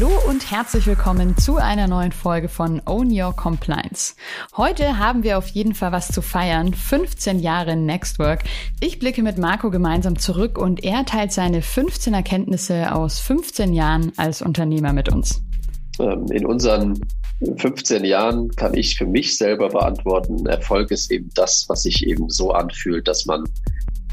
Hallo und herzlich willkommen zu einer neuen Folge von Own Your Compliance. Heute haben wir auf jeden Fall was zu feiern. 15 Jahre Nextwork. Ich blicke mit Marco gemeinsam zurück und er teilt seine 15 Erkenntnisse aus 15 Jahren als Unternehmer mit uns. Ähm, in unseren 15 Jahren kann ich für mich selber beantworten, Erfolg ist eben das, was sich eben so anfühlt, dass man,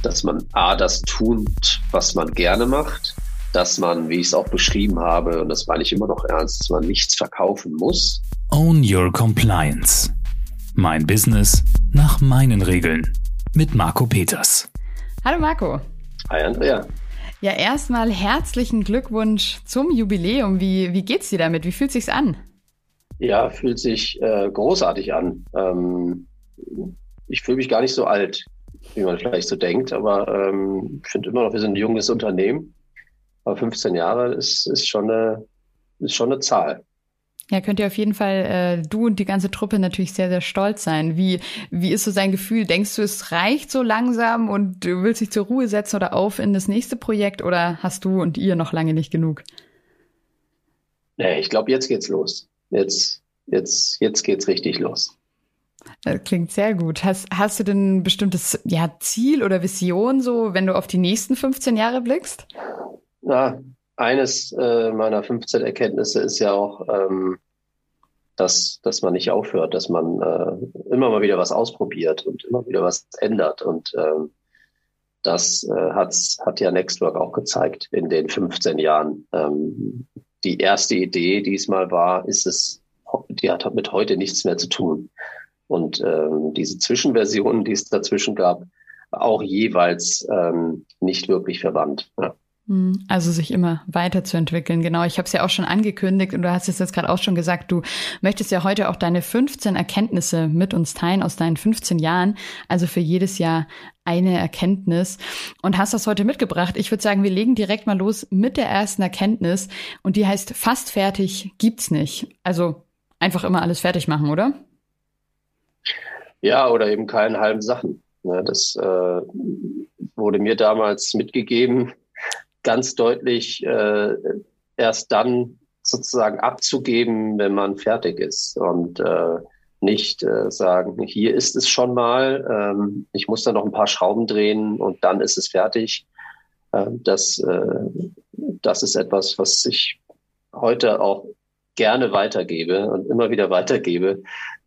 dass man A, das tut, was man gerne macht, dass man, wie ich es auch beschrieben habe, und das meine ich immer noch ernst, dass man nichts verkaufen muss. Own Your Compliance. Mein Business nach meinen Regeln. Mit Marco Peters. Hallo Marco. Hi Andrea. Ja, erstmal herzlichen Glückwunsch zum Jubiläum. Wie, wie geht's dir damit? Wie fühlt sich's an? Ja, fühlt sich äh, großartig an. Ähm, ich fühle mich gar nicht so alt, wie man vielleicht so denkt, aber ähm, ich finde immer noch, wir sind ein junges Unternehmen aber 15 Jahre ist, ist, schon, eine, ist schon eine Zahl. Ja, könnt ihr auf jeden Fall, äh, du und die ganze Truppe natürlich sehr, sehr stolz sein. Wie, wie ist so sein Gefühl? Denkst du, es reicht so langsam und du willst dich zur Ruhe setzen oder auf in das nächste Projekt oder hast du und ihr noch lange nicht genug? Nee, ich glaube, jetzt geht's los. Jetzt, jetzt, jetzt geht's richtig los. Das klingt sehr gut. Hast, hast du denn ein bestimmtes ja, Ziel oder Vision, so wenn du auf die nächsten 15 Jahre blickst? Na, eines äh, meiner 15 Erkenntnisse ist ja auch, ähm, dass, dass man nicht aufhört, dass man äh, immer mal wieder was ausprobiert und immer wieder was ändert. Und ähm, das äh, hat's, hat ja Nextwork auch gezeigt in den 15 Jahren. Ähm, die erste Idee diesmal war, ist es, die hat mit heute nichts mehr zu tun. Und ähm, diese Zwischenversionen, die es dazwischen gab, auch jeweils ähm, nicht wirklich verwandt. Ja. Hm, also sich immer weiterzuentwickeln. Genau, ich habe es ja auch schon angekündigt und du hast es jetzt gerade auch schon gesagt, du möchtest ja heute auch deine 15 Erkenntnisse mit uns teilen aus deinen 15 Jahren, also für jedes Jahr eine Erkenntnis und hast das heute mitgebracht. Ich würde sagen, wir legen direkt mal los mit der ersten Erkenntnis und die heißt fast fertig gibt's nicht. Also einfach immer alles fertig machen, oder? Ja, oder eben keine halben Sachen. Das äh, wurde mir damals mitgegeben ganz deutlich äh, erst dann sozusagen abzugeben, wenn man fertig ist und äh, nicht äh, sagen, hier ist es schon mal, ähm, ich muss da noch ein paar Schrauben drehen und dann ist es fertig. Äh, das, äh, das ist etwas, was ich heute auch gerne weitergebe und immer wieder weitergebe,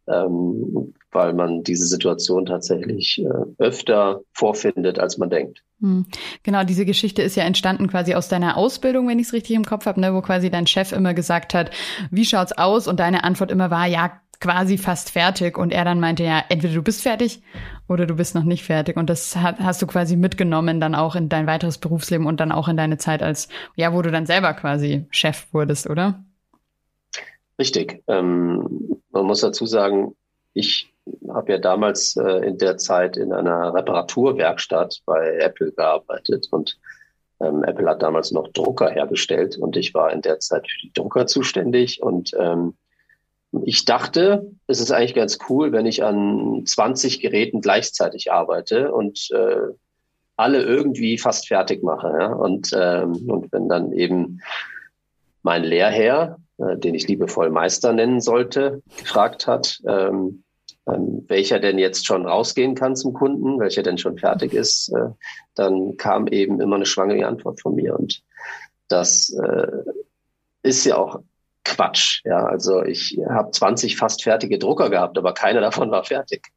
ähm, weil man diese Situation tatsächlich äh, öfter vorfindet, als man denkt. Hm. Genau, diese Geschichte ist ja entstanden quasi aus deiner Ausbildung, wenn ich es richtig im Kopf habe, ne, wo quasi dein Chef immer gesagt hat, wie schaut's aus? Und deine Antwort immer war, ja, quasi fast fertig. Und er dann meinte, ja, entweder du bist fertig oder du bist noch nicht fertig. Und das hast du quasi mitgenommen dann auch in dein weiteres Berufsleben und dann auch in deine Zeit als, ja, wo du dann selber quasi Chef wurdest, oder? Richtig. Ähm, man muss dazu sagen, ich habe ja damals äh, in der Zeit in einer Reparaturwerkstatt bei Apple gearbeitet und ähm, Apple hat damals noch Drucker hergestellt und ich war in der Zeit für die Drucker zuständig und ähm, ich dachte, es ist eigentlich ganz cool, wenn ich an 20 Geräten gleichzeitig arbeite und äh, alle irgendwie fast fertig mache. Ja? Und, ähm, und wenn dann eben mein Lehrherr, äh, den ich liebevoll Meister nennen sollte, gefragt hat, ähm, ähm, welcher denn jetzt schon rausgehen kann zum Kunden, welcher denn schon fertig ist, äh, dann kam eben immer eine schwangere Antwort von mir. Und das äh, ist ja auch Quatsch. Ja, also ich habe 20 fast fertige Drucker gehabt, aber keiner davon war fertig.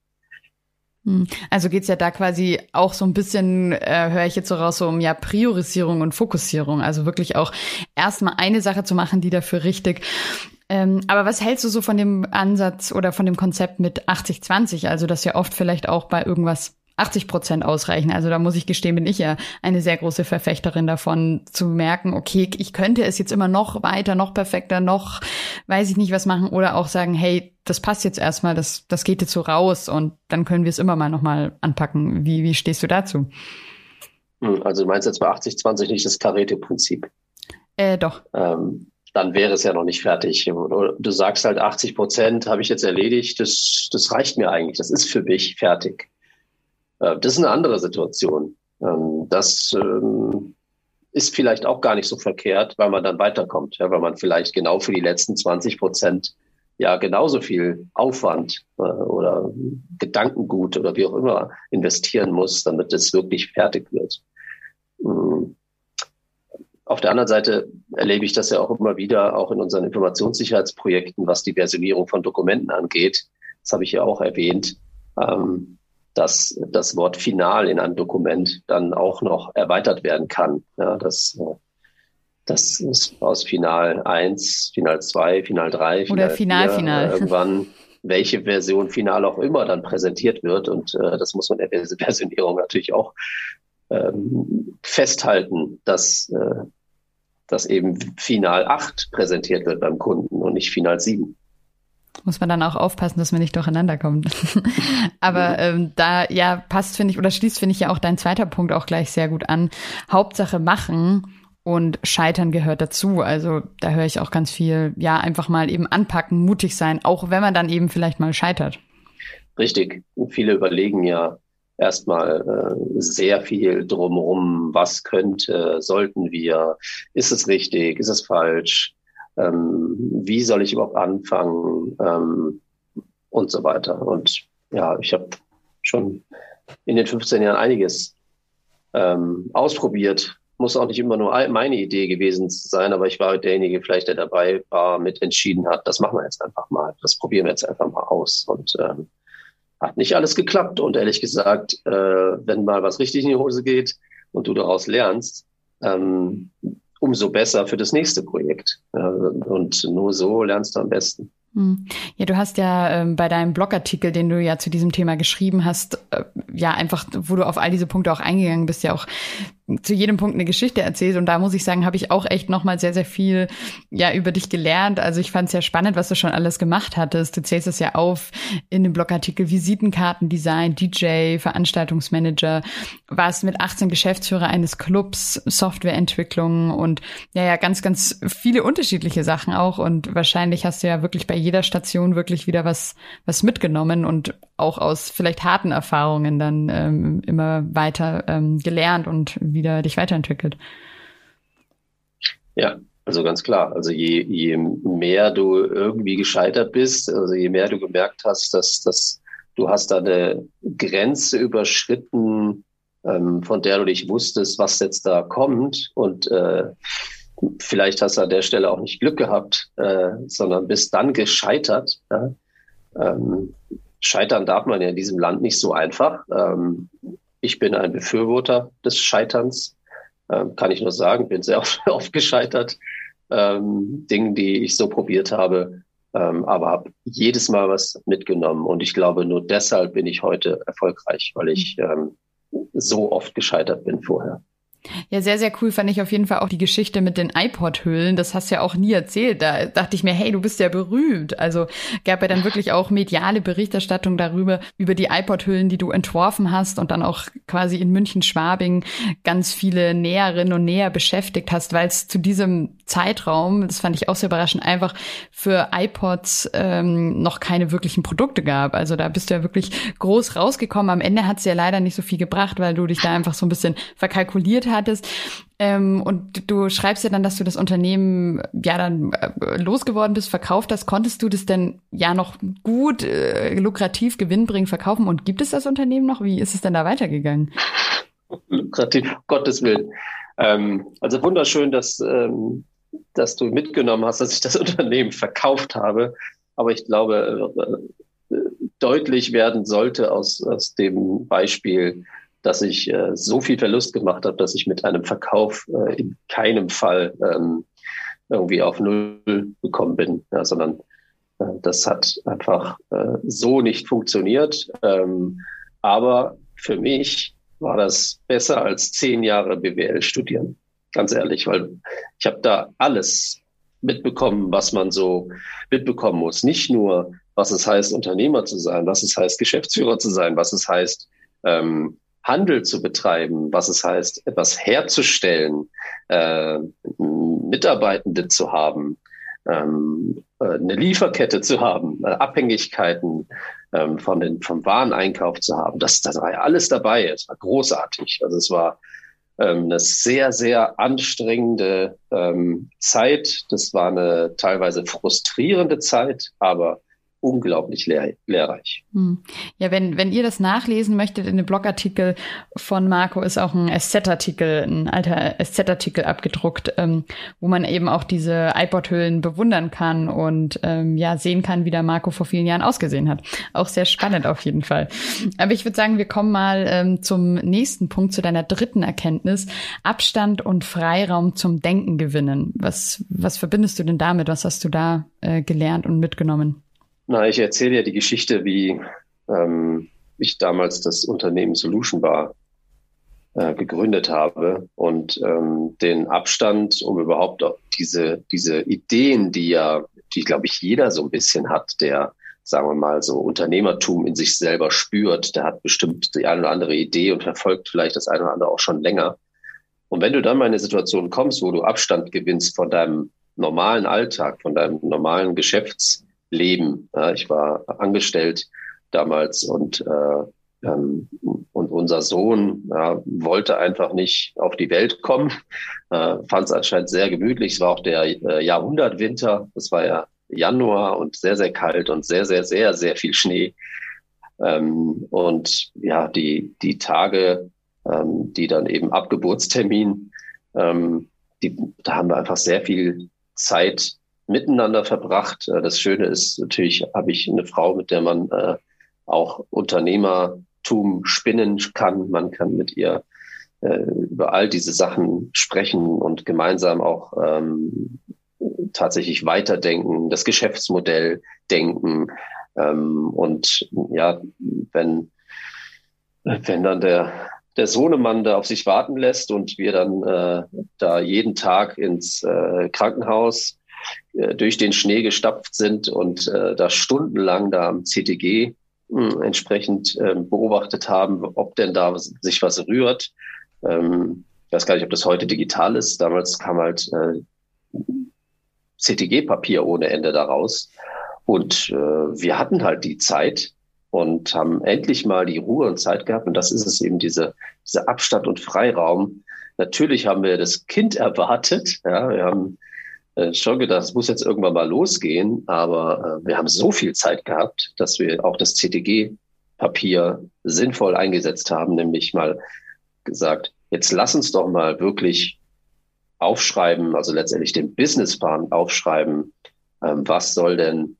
Hm. Also geht's ja da quasi auch so ein bisschen, äh, höre ich jetzt so raus, so um ja Priorisierung und Fokussierung. Also wirklich auch erstmal eine Sache zu machen, die dafür richtig. Ähm, aber was hältst du so von dem Ansatz oder von dem Konzept mit 80-20? Also das ja oft vielleicht auch bei irgendwas 80 Prozent ausreichen. Also da muss ich gestehen, bin ich ja eine sehr große Verfechterin davon, zu merken, okay, ich könnte es jetzt immer noch weiter, noch perfekter, noch weiß ich nicht was machen oder auch sagen, hey, das passt jetzt erstmal, das, das geht jetzt so raus und dann können wir es immer mal nochmal anpacken. Wie, wie stehst du dazu? Hm, also du meinst jetzt bei 80-20 nicht das Karete-Prinzip? Äh, doch. Ähm, dann wäre es ja noch nicht fertig. Du sagst halt 80 Prozent habe ich jetzt erledigt, das, das reicht mir eigentlich, das ist für mich fertig. Äh, das ist eine andere Situation. Ähm, das ähm, ist vielleicht auch gar nicht so verkehrt, weil man dann weiterkommt, weil man vielleicht genau für die letzten 20 Prozent ja genauso viel Aufwand äh, oder Gedankengut oder wie auch immer investieren muss, damit es wirklich fertig wird. Auf der anderen Seite erlebe ich das ja auch immer wieder, auch in unseren Informationssicherheitsprojekten, was die Versionierung von Dokumenten angeht. Das habe ich ja auch erwähnt, ähm, dass das Wort final in einem Dokument dann auch noch erweitert werden kann. Ja, dass, das ist aus Final 1, Final 2, Final 3, Final Oder Final, 4, Final. Äh, irgendwann welche Version final auch immer dann präsentiert wird. Und äh, das muss man in der Versionierung natürlich auch ähm, festhalten, dass, äh, dass eben Final 8 präsentiert wird beim Kunden und nicht Final 7 muss man dann auch aufpassen, dass man nicht durcheinander kommt. Aber ähm, da ja passt, finde ich, oder schließt, finde ich ja auch dein zweiter Punkt auch gleich sehr gut an. Hauptsache machen und Scheitern gehört dazu. Also da höre ich auch ganz viel, ja, einfach mal eben anpacken, mutig sein, auch wenn man dann eben vielleicht mal scheitert. Richtig. Viele überlegen ja erstmal äh, sehr viel drumherum, was könnte, sollten wir, ist es richtig, ist es falsch, ähm, wie soll ich überhaupt anfangen ähm, und so weiter. Und ja, ich habe schon in den 15 Jahren einiges ähm, ausprobiert. Muss auch nicht immer nur meine Idee gewesen sein, aber ich war derjenige vielleicht, der dabei war, mit entschieden hat, das machen wir jetzt einfach mal, das probieren wir jetzt einfach mal aus. Und ähm, hat nicht alles geklappt. Und ehrlich gesagt, äh, wenn mal was richtig in die Hose geht und du daraus lernst, ähm, umso besser für das nächste Projekt. Und nur so lernst du am besten. Hm. Ja, du hast ja ähm, bei deinem Blogartikel, den du ja zu diesem Thema geschrieben hast, äh, ja einfach, wo du auf all diese Punkte auch eingegangen bist, ja auch zu jedem Punkt eine Geschichte erzählt. Und da muss ich sagen, habe ich auch echt nochmal sehr, sehr viel ja über dich gelernt. Also ich fand es ja spannend, was du schon alles gemacht hattest. Du zählst es ja auf in dem Blogartikel Visitenkartendesign, DJ, Veranstaltungsmanager, warst mit 18 Geschäftsführer eines Clubs, Softwareentwicklung und ja, ja, ganz, ganz viele unterschiedliche Sachen auch. Und wahrscheinlich hast du ja wirklich bei jeder Station wirklich wieder was, was mitgenommen und auch aus vielleicht harten Erfahrungen dann ähm, immer weiter ähm, gelernt und wieder dich weiterentwickelt. Ja, also ganz klar. Also je, je mehr du irgendwie gescheitert bist, also je mehr du gemerkt hast, dass, dass du hast da eine Grenze überschritten, ähm, von der du nicht wusstest, was jetzt da kommt und äh, vielleicht hast du an der Stelle auch nicht Glück gehabt, äh, sondern bist dann gescheitert. Ja? Ähm, scheitern darf man ja in diesem Land nicht so einfach. Ähm, ich bin ein Befürworter des Scheiterns, ähm, kann ich nur sagen. Bin sehr oft, oft gescheitert. Ähm, Dingen, die ich so probiert habe, ähm, aber habe jedes Mal was mitgenommen. Und ich glaube, nur deshalb bin ich heute erfolgreich, weil ich ähm, so oft gescheitert bin vorher. Ja, sehr, sehr cool fand ich auf jeden Fall auch die Geschichte mit den iPod-Hüllen. Das hast du ja auch nie erzählt. Da dachte ich mir, hey, du bist ja berühmt. Also gab ja dann wirklich auch mediale Berichterstattung darüber, über die iPod-Hüllen, die du entworfen hast und dann auch quasi in München-Schwabing ganz viele Näherinnen und Näher beschäftigt hast, weil es zu diesem Zeitraum, das fand ich auch sehr überraschend, einfach für iPods ähm, noch keine wirklichen Produkte gab. Also da bist du ja wirklich groß rausgekommen. Am Ende hat es ja leider nicht so viel gebracht, weil du dich da einfach so ein bisschen verkalkuliert hattest. Ähm, und du schreibst ja dann, dass du das Unternehmen ja dann äh, losgeworden bist, verkauft hast. Konntest du das denn ja noch gut, äh, lukrativ, gewinnbringend verkaufen? Und gibt es das Unternehmen noch? Wie ist es denn da weitergegangen? Lukrativ, Gottes Willen. Ähm, also wunderschön, dass, ähm, dass du mitgenommen hast, dass ich das Unternehmen verkauft habe. Aber ich glaube, äh, deutlich werden sollte aus, aus dem Beispiel, dass ich äh, so viel Verlust gemacht habe, dass ich mit einem Verkauf äh, in keinem Fall ähm, irgendwie auf Null gekommen bin, ja, sondern äh, das hat einfach äh, so nicht funktioniert. Ähm, aber für mich war das besser als zehn Jahre BWL studieren, ganz ehrlich, weil ich habe da alles mitbekommen, was man so mitbekommen muss. Nicht nur, was es heißt, Unternehmer zu sein, was es heißt, Geschäftsführer zu sein, was es heißt, ähm, Handel zu betreiben, was es heißt, etwas herzustellen, äh, Mitarbeitende zu haben, ähm, äh, eine Lieferkette zu haben, äh, Abhängigkeiten ähm, von den, vom Wareneinkauf zu haben. Das, das war ja alles dabei. Es war großartig. Also es war ähm, eine sehr, sehr anstrengende ähm, Zeit. Das war eine teilweise frustrierende Zeit, aber unglaublich lehr lehrreich. Hm. Ja, wenn, wenn ihr das nachlesen möchtet, in dem Blogartikel von Marco ist auch ein SZ-Artikel, ein alter SZ-Artikel abgedruckt, ähm, wo man eben auch diese iPod-Hüllen bewundern kann und ähm, ja sehen kann, wie der Marco vor vielen Jahren ausgesehen hat. Auch sehr spannend auf jeden Fall. Aber ich würde sagen, wir kommen mal ähm, zum nächsten Punkt, zu deiner dritten Erkenntnis. Abstand und Freiraum zum Denken gewinnen. Was, was verbindest du denn damit? Was hast du da äh, gelernt und mitgenommen? Na, ich erzähle ja die Geschichte, wie ähm, ich damals das Unternehmen Solution Bar äh, gegründet habe und ähm, den Abstand, um überhaupt diese, diese Ideen, die ja, die glaube ich jeder so ein bisschen hat, der, sagen wir mal, so Unternehmertum in sich selber spürt, der hat bestimmt die eine oder andere Idee und verfolgt vielleicht das eine oder andere auch schon länger. Und wenn du dann mal in eine Situation kommst, wo du Abstand gewinnst von deinem normalen Alltag, von deinem normalen Geschäfts leben. Ich war angestellt damals und äh, ähm, und unser Sohn ja, wollte einfach nicht auf die Welt kommen, äh, fand es anscheinend sehr gemütlich. Es war auch der äh, Jahrhundertwinter, das war ja Januar und sehr, sehr kalt und sehr, sehr, sehr, sehr viel Schnee. Ähm, und ja, die, die Tage, ähm, die dann eben ab Geburtstermin, ähm, die, da haben wir einfach sehr viel Zeit miteinander verbracht. Äh, das Schöne ist natürlich, habe ich eine Frau, mit der man äh, auch Unternehmertum spinnen kann. Man kann mit ihr äh, über all diese Sachen sprechen und gemeinsam auch ähm, tatsächlich weiterdenken, das Geschäftsmodell denken. Ähm, und ja, wenn, wenn dann der, der Sohnemann da auf sich warten lässt und wir dann äh, da jeden Tag ins äh, Krankenhaus durch den Schnee gestapft sind und äh, da stundenlang da am CTG mh, hm, entsprechend äh, beobachtet haben, ob denn da sich was rührt. Ähm, ich weiß gar nicht, ob das heute digital ist. Damals kam halt äh, CTG-Papier ohne Ende daraus. Und äh, wir hatten halt die Zeit und haben endlich mal die Ruhe und Zeit gehabt. Und das ist es eben, diese, diese Abstand und Freiraum. Natürlich haben wir das Kind erwartet. Ja, wir haben äh, schon gedacht, es muss jetzt irgendwann mal losgehen, aber äh, wir haben so viel Zeit gehabt, dass wir auch das CTG-Papier sinnvoll eingesetzt haben, nämlich mal gesagt, jetzt lass uns doch mal wirklich aufschreiben, also letztendlich den Businessplan aufschreiben, ähm, was soll denn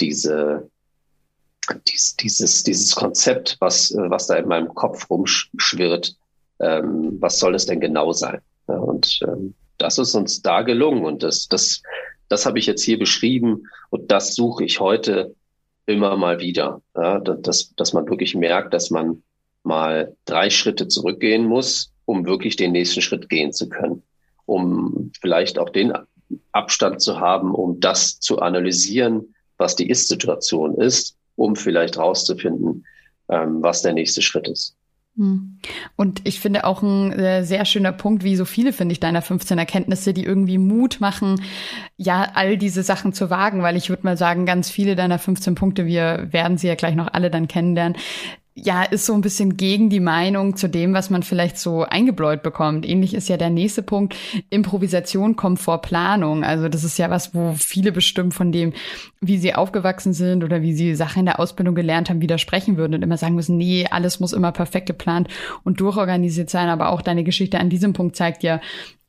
diese dies, dieses, dieses Konzept, was, äh, was da in meinem Kopf rumschwirrt, ähm, was soll es denn genau sein? Und ähm, das ist uns da gelungen und das, das, das habe ich jetzt hier beschrieben und das suche ich heute immer mal wieder, ja, dass, dass man wirklich merkt, dass man mal drei Schritte zurückgehen muss, um wirklich den nächsten Schritt gehen zu können, um vielleicht auch den Abstand zu haben, um das zu analysieren, was die Ist-Situation ist, um vielleicht rauszufinden, ähm, was der nächste Schritt ist. Hm. Und ich finde auch ein äh, sehr schöner Punkt, wie so viele, finde ich, deiner 15 Erkenntnisse, die irgendwie Mut machen, ja, all diese Sachen zu wagen, weil ich würde mal sagen, ganz viele deiner 15 Punkte, wir werden sie ja gleich noch alle dann kennenlernen, ja, ist so ein bisschen gegen die Meinung zu dem, was man vielleicht so eingebläut bekommt. Ähnlich ist ja der nächste Punkt. Improvisation kommt vor Planung. Also das ist ja was, wo viele bestimmt von dem, wie sie aufgewachsen sind oder wie sie Sachen in der Ausbildung gelernt haben, widersprechen würden und immer sagen müssen, nee, alles muss immer perfekt geplant und durchorganisiert sein. Aber auch deine Geschichte an diesem Punkt zeigt ja,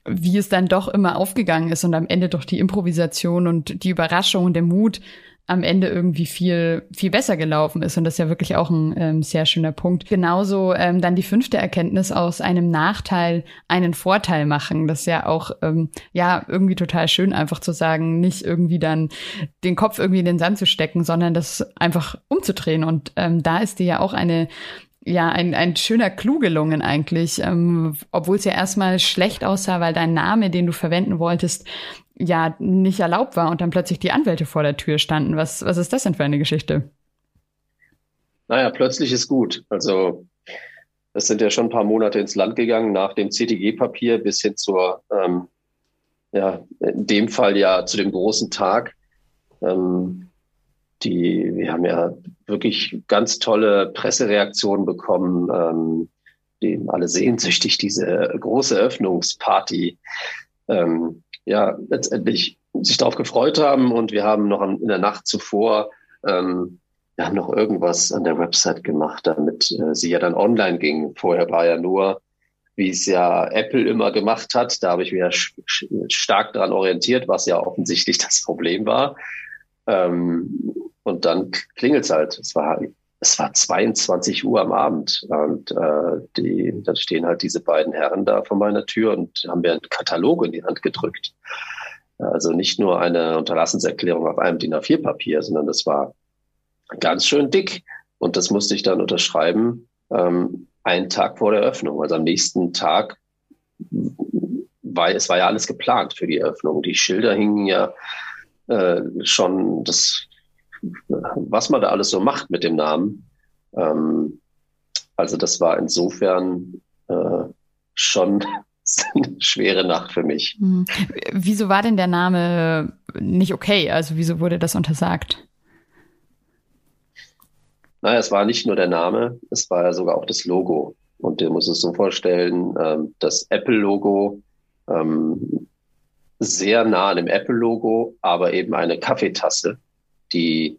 wie es dann doch immer aufgegangen ist und am Ende durch die Improvisation und die Überraschung und der Mut am Ende irgendwie viel, viel besser gelaufen ist. Und das ist ja wirklich auch ein ähm, sehr schöner Punkt. Genauso ähm, dann die fünfte Erkenntnis aus einem Nachteil einen Vorteil machen. Das ist ja auch, ähm, ja, irgendwie total schön, einfach zu sagen, nicht irgendwie dann den Kopf irgendwie in den Sand zu stecken, sondern das einfach umzudrehen. Und ähm, da ist dir ja auch eine ja, ein, ein schöner Clou gelungen eigentlich, ähm, obwohl es ja erstmal schlecht aussah, weil dein Name, den du verwenden wolltest, ja nicht erlaubt war und dann plötzlich die Anwälte vor der Tür standen. Was, was ist das denn für eine Geschichte? Naja, plötzlich ist gut. Also es sind ja schon ein paar Monate ins Land gegangen nach dem CTG-Papier bis hin zur, ähm, ja, in dem Fall ja zu dem großen Tag. Ähm, die, wir haben ja wirklich ganz tolle Pressereaktionen bekommen. Ähm, die alle sehnsüchtig diese große Eröffnungsparty ähm, ja letztendlich sich darauf gefreut haben und wir haben noch in der Nacht zuvor ähm, haben noch irgendwas an der Website gemacht, damit äh, sie ja dann online ging. Vorher war ja nur, wie es ja Apple immer gemacht hat. Da habe ich mich ja stark daran orientiert, was ja offensichtlich das Problem war. Ähm, und dann klingelt es halt. Es war, es war 22 Uhr am Abend und äh, die, da stehen halt diese beiden Herren da vor meiner Tür und haben mir einen Katalog in die Hand gedrückt. Also nicht nur eine Unterlassenserklärung auf einem DIN A4-Papier, sondern das war ganz schön dick. Und das musste ich dann unterschreiben, ähm, einen Tag vor der Eröffnung. Also am nächsten Tag, weil es war ja alles geplant für die Eröffnung. Die Schilder hingen ja äh, schon, das, was man da alles so macht mit dem Namen. Ähm, also das war insofern äh, schon eine schwere Nacht für mich. Hm. Wieso war denn der Name nicht okay? Also wieso wurde das untersagt? Naja, es war nicht nur der Name, es war ja sogar auch das Logo. Und du musst es so vorstellen, ähm, das Apple-Logo ähm, sehr nah an dem Apple-Logo, aber eben eine Kaffeetasse, die,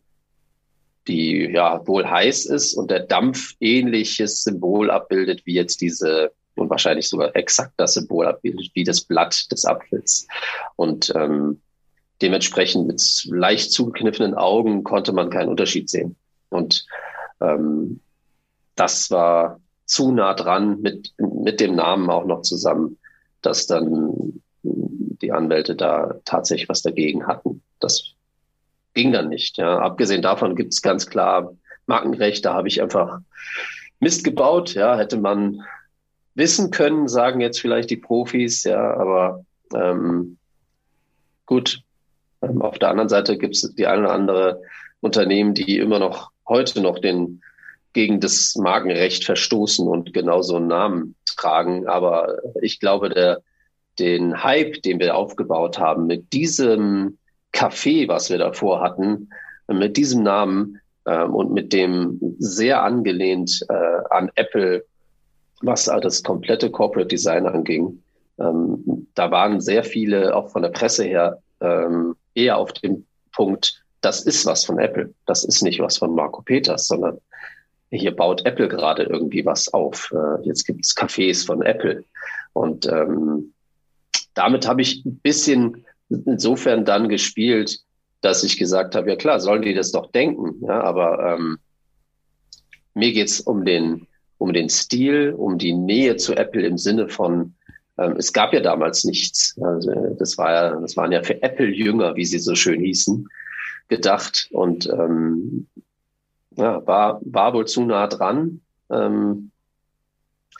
die ja wohl heiß ist und der Dampf ähnliches Symbol abbildet wie jetzt diese und wahrscheinlich sogar exakt das Symbol abbildet wie das Blatt des Apfels. Und ähm, dementsprechend mit leicht zugekniffenen Augen konnte man keinen Unterschied sehen. Und ähm, das war zu nah dran mit, mit dem Namen auch noch zusammen, dass dann die Anwälte da tatsächlich was dagegen hatten. Das ging dann nicht. Ja. Abgesehen davon gibt es ganz klar Markenrecht, da habe ich einfach Mist gebaut. Ja, hätte man wissen können, sagen jetzt vielleicht die Profis, ja, aber ähm, gut. Ähm, auf der anderen Seite gibt es die eine oder andere Unternehmen, die immer noch heute noch den gegen das Markenrecht verstoßen und genau so einen Namen tragen. Aber ich glaube, der, den Hype, den wir aufgebaut haben, mit diesem Café, was wir davor hatten, mit diesem Namen ähm, und mit dem sehr angelehnt äh, an Apple, was das komplette Corporate Design anging, ähm, da waren sehr viele, auch von der Presse her, ähm, eher auf dem Punkt, das ist was von Apple. Das ist nicht was von Marco Peters, sondern hier baut Apple gerade irgendwie was auf. Äh, jetzt gibt es Cafés von Apple. Und ähm, damit habe ich ein bisschen insofern dann gespielt, dass ich gesagt habe, ja klar, sollen die das doch denken. Ja, aber ähm, mir geht's um den, um den Stil, um die Nähe zu Apple im Sinne von, ähm, es gab ja damals nichts. Also das war ja, das waren ja für Apple Jünger, wie sie so schön hießen gedacht und ähm, ja, war, war wohl zu nah dran. Ähm,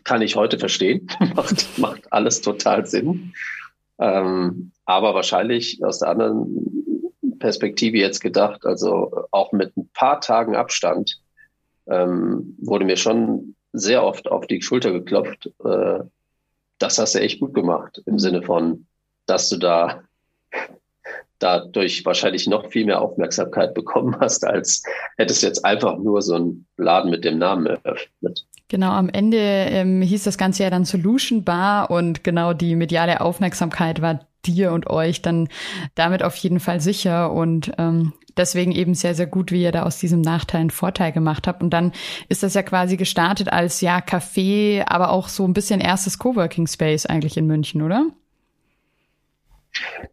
kann ich heute verstehen. macht, macht alles total Sinn. Ähm, aber wahrscheinlich aus der anderen Perspektive jetzt gedacht, also auch mit ein paar Tagen Abstand, ähm, wurde mir schon sehr oft auf die Schulter geklopft. Äh, das hast du echt gut gemacht im Sinne von, dass du da dadurch wahrscheinlich noch viel mehr Aufmerksamkeit bekommen hast, als hättest du jetzt einfach nur so einen Laden mit dem Namen eröffnet. Genau, am Ende ähm, hieß das Ganze ja dann Solution Bar und genau die mediale Aufmerksamkeit war dir und euch dann damit auf jeden Fall sicher und ähm, deswegen eben sehr, sehr gut, wie ihr da aus diesem Nachteil einen Vorteil gemacht habt. Und dann ist das ja quasi gestartet als ja Café, aber auch so ein bisschen erstes Coworking Space eigentlich in München, oder?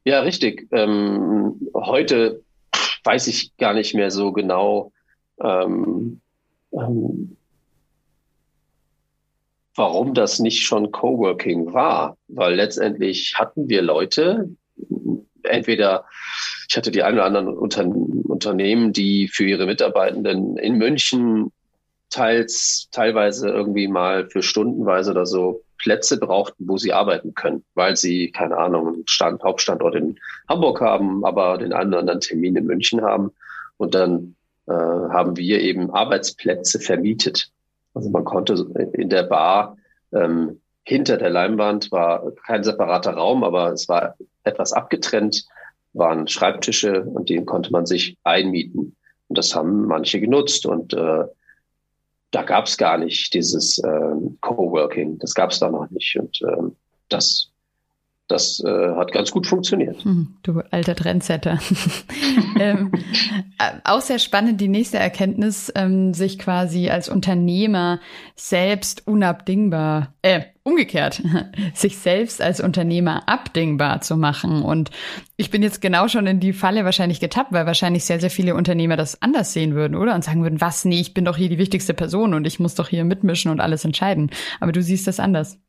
Ja, richtig. Ähm, heute weiß ich gar nicht mehr so genau, ähm, ähm, warum das nicht schon Coworking war, weil letztendlich hatten wir Leute, entweder ich hatte die ein oder anderen Unter Unternehmen, die für ihre Mitarbeitenden in München teils, teilweise irgendwie mal für stundenweise oder so Plätze brauchten, wo sie arbeiten können, weil sie, keine Ahnung, Stand, Hauptstandort in Hamburg haben, aber den einen oder anderen Termin in München haben. Und dann äh, haben wir eben Arbeitsplätze vermietet. Also man konnte in der Bar ähm, hinter der Leinwand war kein separater Raum, aber es war etwas abgetrennt, waren Schreibtische und den konnte man sich einmieten. Und das haben manche genutzt. Und äh, da gab es gar nicht dieses äh, Coworking, das gab es da noch nicht. Und ähm, das das äh, hat ganz gut funktioniert. Hm, du alter Trendsetter. ähm, äh, auch sehr spannend die nächste Erkenntnis, ähm, sich quasi als Unternehmer selbst unabdingbar, äh, umgekehrt, sich selbst als Unternehmer abdingbar zu machen. Und ich bin jetzt genau schon in die Falle wahrscheinlich getappt, weil wahrscheinlich sehr, sehr viele Unternehmer das anders sehen würden, oder? Und sagen würden, was, nee, ich bin doch hier die wichtigste Person und ich muss doch hier mitmischen und alles entscheiden. Aber du siehst das anders.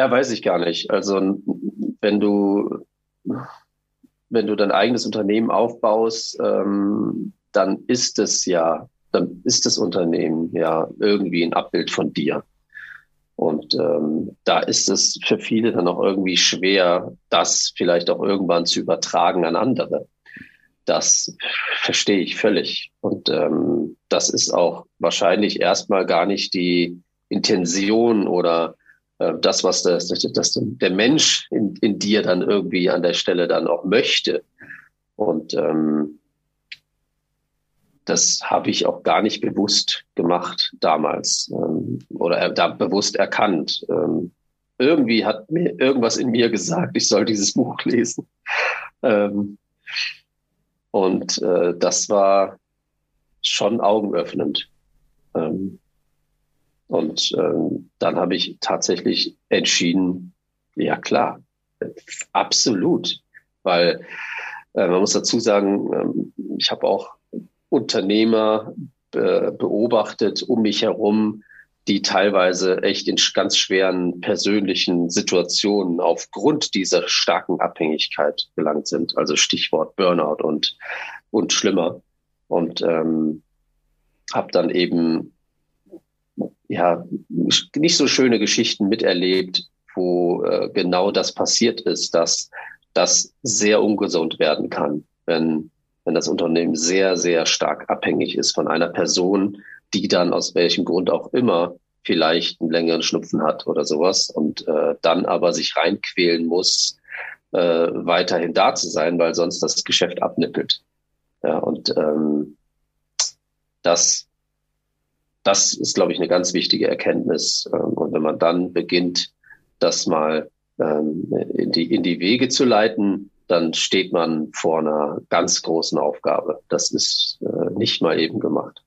Ja, weiß ich gar nicht. Also wenn du wenn du dein eigenes Unternehmen aufbaust, ähm, dann ist es ja, dann ist das Unternehmen ja irgendwie ein Abbild von dir. Und ähm, da ist es für viele dann auch irgendwie schwer, das vielleicht auch irgendwann zu übertragen an andere. Das verstehe ich völlig. Und ähm, das ist auch wahrscheinlich erstmal gar nicht die Intention oder das, was das, das, der Mensch in, in dir dann irgendwie an der Stelle dann auch möchte. Und ähm, das habe ich auch gar nicht bewusst gemacht damals ähm, oder da bewusst erkannt. Ähm, irgendwie hat mir irgendwas in mir gesagt, ich soll dieses Buch lesen. Ähm, und äh, das war schon augenöffnend. Ähm, und ähm, dann habe ich tatsächlich entschieden, ja klar, absolut. Weil äh, man muss dazu sagen, ähm, ich habe auch Unternehmer äh, beobachtet um mich herum, die teilweise echt in ganz schweren persönlichen Situationen aufgrund dieser starken Abhängigkeit gelangt sind. Also Stichwort Burnout und, und schlimmer. Und ähm, habe dann eben ja, nicht so schöne Geschichten miterlebt, wo äh, genau das passiert ist, dass das sehr ungesund werden kann, wenn, wenn das Unternehmen sehr, sehr stark abhängig ist von einer Person, die dann aus welchem Grund auch immer vielleicht einen längeren Schnupfen hat oder sowas und äh, dann aber sich reinquälen muss, äh, weiterhin da zu sein, weil sonst das Geschäft abnippelt. Ja, und ähm, das das ist, glaube ich, eine ganz wichtige Erkenntnis. Ähm, und wenn man dann beginnt, das mal ähm, in die, in die Wege zu leiten, dann steht man vor einer ganz großen Aufgabe. Das ist äh, nicht mal eben gemacht.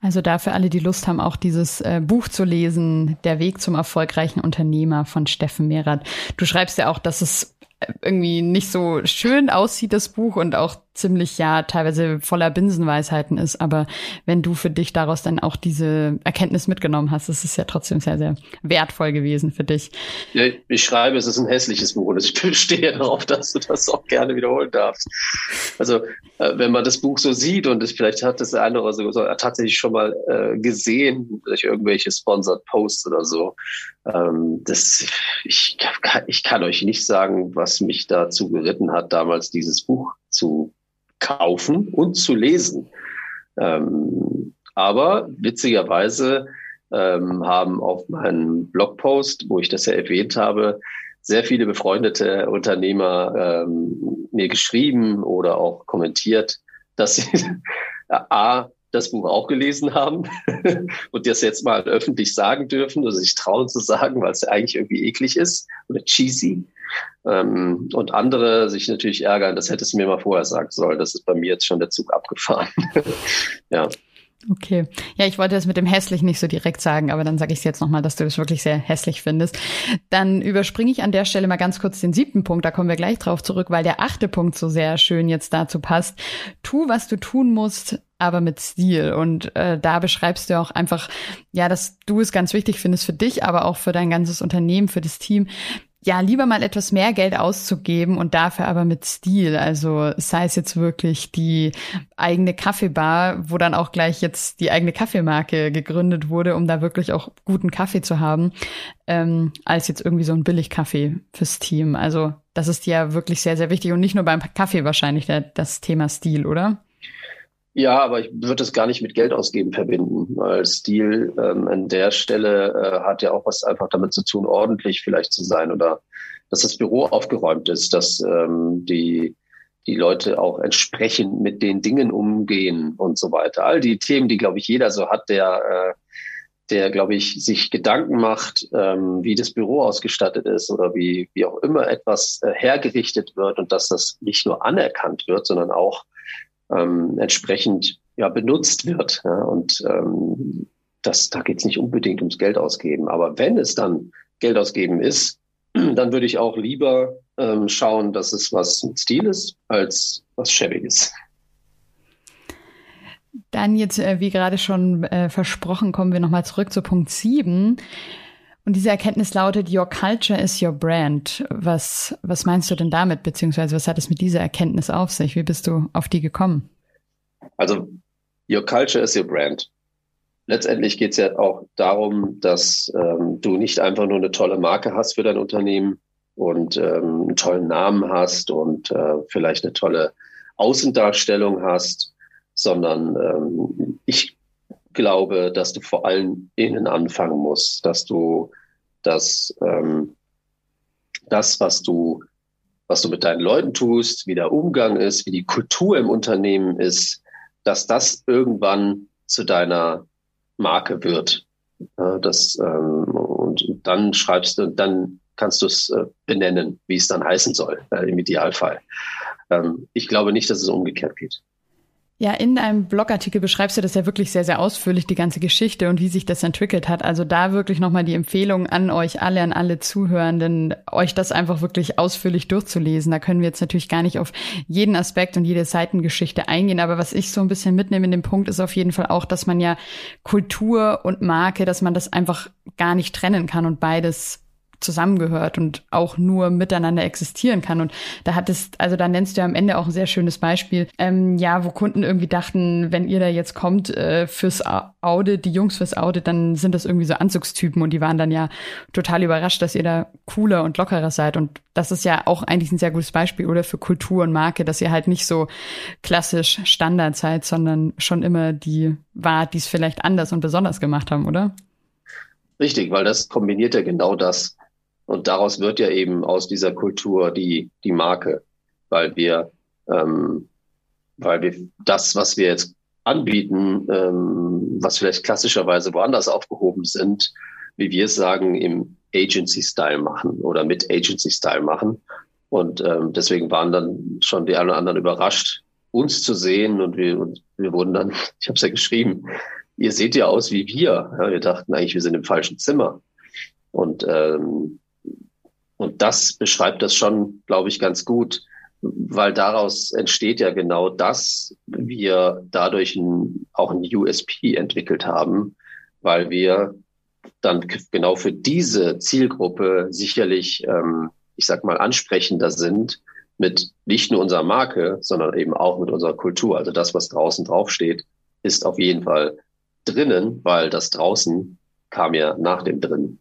Also da für alle, die Lust haben, auch dieses äh, Buch zu lesen, Der Weg zum erfolgreichen Unternehmer von Steffen Mehrath. Du schreibst ja auch, dass es irgendwie nicht so schön aussieht, das Buch, und auch ziemlich ja teilweise voller Binsenweisheiten ist. Aber wenn du für dich daraus dann auch diese Erkenntnis mitgenommen hast, ist es ja trotzdem sehr, sehr wertvoll gewesen für dich. Ja, ich schreibe, es ist ein hässliches Buch und ich bestehe darauf, dass du das auch gerne wiederholen darfst. Also, äh, wenn man das Buch so sieht und es, vielleicht hat das eine oder so, tatsächlich schon mal äh, gesehen durch irgendwelche Sponsored Posts oder so. Ähm, das, ich, ich kann euch nicht sagen, was mich dazu geritten hat, damals dieses Buch zu kaufen und zu lesen. Ähm, aber witzigerweise ähm, haben auf meinem Blogpost, wo ich das ja erwähnt habe, sehr viele befreundete Unternehmer ähm, mir geschrieben oder auch kommentiert, dass sie A, das Buch auch gelesen haben und das jetzt mal öffentlich sagen dürfen oder sich trauen zu sagen, weil es ja eigentlich irgendwie eklig ist oder cheesy. Ähm, und andere sich natürlich ärgern, das hättest du mir mal vorher sagen sollen. Das ist bei mir jetzt schon der Zug abgefahren. ja. Okay. Ja, ich wollte das mit dem hässlich nicht so direkt sagen, aber dann sage ich es jetzt nochmal, dass du das wirklich sehr hässlich findest. Dann überspringe ich an der Stelle mal ganz kurz den siebten Punkt, da kommen wir gleich drauf zurück, weil der achte Punkt so sehr schön jetzt dazu passt. Tu, was du tun musst, aber mit Stil. Und äh, da beschreibst du auch einfach, ja, dass du es ganz wichtig findest für dich, aber auch für dein ganzes Unternehmen, für das Team, ja, lieber mal etwas mehr Geld auszugeben und dafür aber mit Stil. Also sei es jetzt wirklich die eigene Kaffeebar, wo dann auch gleich jetzt die eigene Kaffeemarke gegründet wurde, um da wirklich auch guten Kaffee zu haben, ähm, als jetzt irgendwie so ein Billigkaffee fürs Team. Also das ist ja wirklich sehr, sehr wichtig und nicht nur beim Kaffee wahrscheinlich der, das Thema Stil, oder? Ja, aber ich würde es gar nicht mit Geld ausgeben verbinden, weil Stil ähm, an der Stelle äh, hat ja auch was einfach damit zu tun, ordentlich vielleicht zu sein oder dass das Büro aufgeräumt ist, dass ähm, die die Leute auch entsprechend mit den Dingen umgehen und so weiter. All die Themen, die, glaube ich, jeder so hat, der, äh, der, glaube ich, sich Gedanken macht, ähm, wie das Büro ausgestattet ist oder wie, wie auch immer etwas äh, hergerichtet wird und dass das nicht nur anerkannt wird, sondern auch ähm, entsprechend ja, benutzt wird. Ja? Und ähm, das, da geht es nicht unbedingt ums Geld ausgeben. Aber wenn es dann Geld ausgeben ist, dann würde ich auch lieber ähm, schauen, dass es was mit Stil ist, als was schäbiges. Dann jetzt, äh, wie gerade schon äh, versprochen, kommen wir nochmal zurück zu Punkt 7. Und diese Erkenntnis lautet, Your culture is your brand. Was, was meinst du denn damit, beziehungsweise was hat es mit dieser Erkenntnis auf sich? Wie bist du auf die gekommen? Also, Your culture is your brand. Letztendlich geht es ja auch darum, dass ähm, du nicht einfach nur eine tolle Marke hast für dein Unternehmen und ähm, einen tollen Namen hast und äh, vielleicht eine tolle Außendarstellung hast, sondern ähm, ich glaube, dass du vor allem innen anfangen musst, dass du das, ähm, das, was du, was du mit deinen Leuten tust, wie der Umgang ist, wie die Kultur im Unternehmen ist, dass das irgendwann zu deiner Marke wird. Ja, das, ähm, und dann schreibst du, dann kannst du es äh, benennen, wie es dann heißen soll, äh, im Idealfall. Ähm, ich glaube nicht, dass es umgekehrt geht. Ja, in einem Blogartikel beschreibst du das ja wirklich sehr, sehr ausführlich, die ganze Geschichte und wie sich das entwickelt hat. Also da wirklich nochmal die Empfehlung an euch alle, an alle Zuhörenden, euch das einfach wirklich ausführlich durchzulesen. Da können wir jetzt natürlich gar nicht auf jeden Aspekt und jede Seitengeschichte eingehen. Aber was ich so ein bisschen mitnehme in dem Punkt ist auf jeden Fall auch, dass man ja Kultur und Marke, dass man das einfach gar nicht trennen kann und beides zusammengehört und auch nur miteinander existieren kann. Und da hat es, also da nennst du ja am Ende auch ein sehr schönes Beispiel, ähm, ja, wo Kunden irgendwie dachten, wenn ihr da jetzt kommt äh, fürs Audit, die Jungs fürs Audit, dann sind das irgendwie so Anzugstypen und die waren dann ja total überrascht, dass ihr da cooler und lockerer seid. Und das ist ja auch eigentlich ein sehr gutes Beispiel, oder für Kultur und Marke, dass ihr halt nicht so klassisch Standard seid, sondern schon immer die war, die es vielleicht anders und besonders gemacht haben, oder? Richtig, weil das kombiniert ja genau das. Und daraus wird ja eben aus dieser Kultur die, die Marke, weil wir, ähm, weil wir das, was wir jetzt anbieten, ähm, was vielleicht klassischerweise woanders aufgehoben sind, wie wir es sagen, im Agency-Style machen oder mit Agency-Style machen. Und ähm, deswegen waren dann schon die einen oder anderen überrascht, uns zu sehen. Und wir, und wir wurden dann, ich habe es ja geschrieben, ihr seht ja aus wie wir. Ja, wir dachten eigentlich, wir sind im falschen Zimmer. Und ähm, und das beschreibt das schon, glaube ich, ganz gut, weil daraus entsteht ja genau das, wir dadurch ein, auch ein USP entwickelt haben, weil wir dann genau für diese Zielgruppe sicherlich, ähm, ich sag mal, ansprechender sind mit nicht nur unserer Marke, sondern eben auch mit unserer Kultur. Also das, was draußen draufsteht, ist auf jeden Fall drinnen, weil das draußen kam ja nach dem drinnen.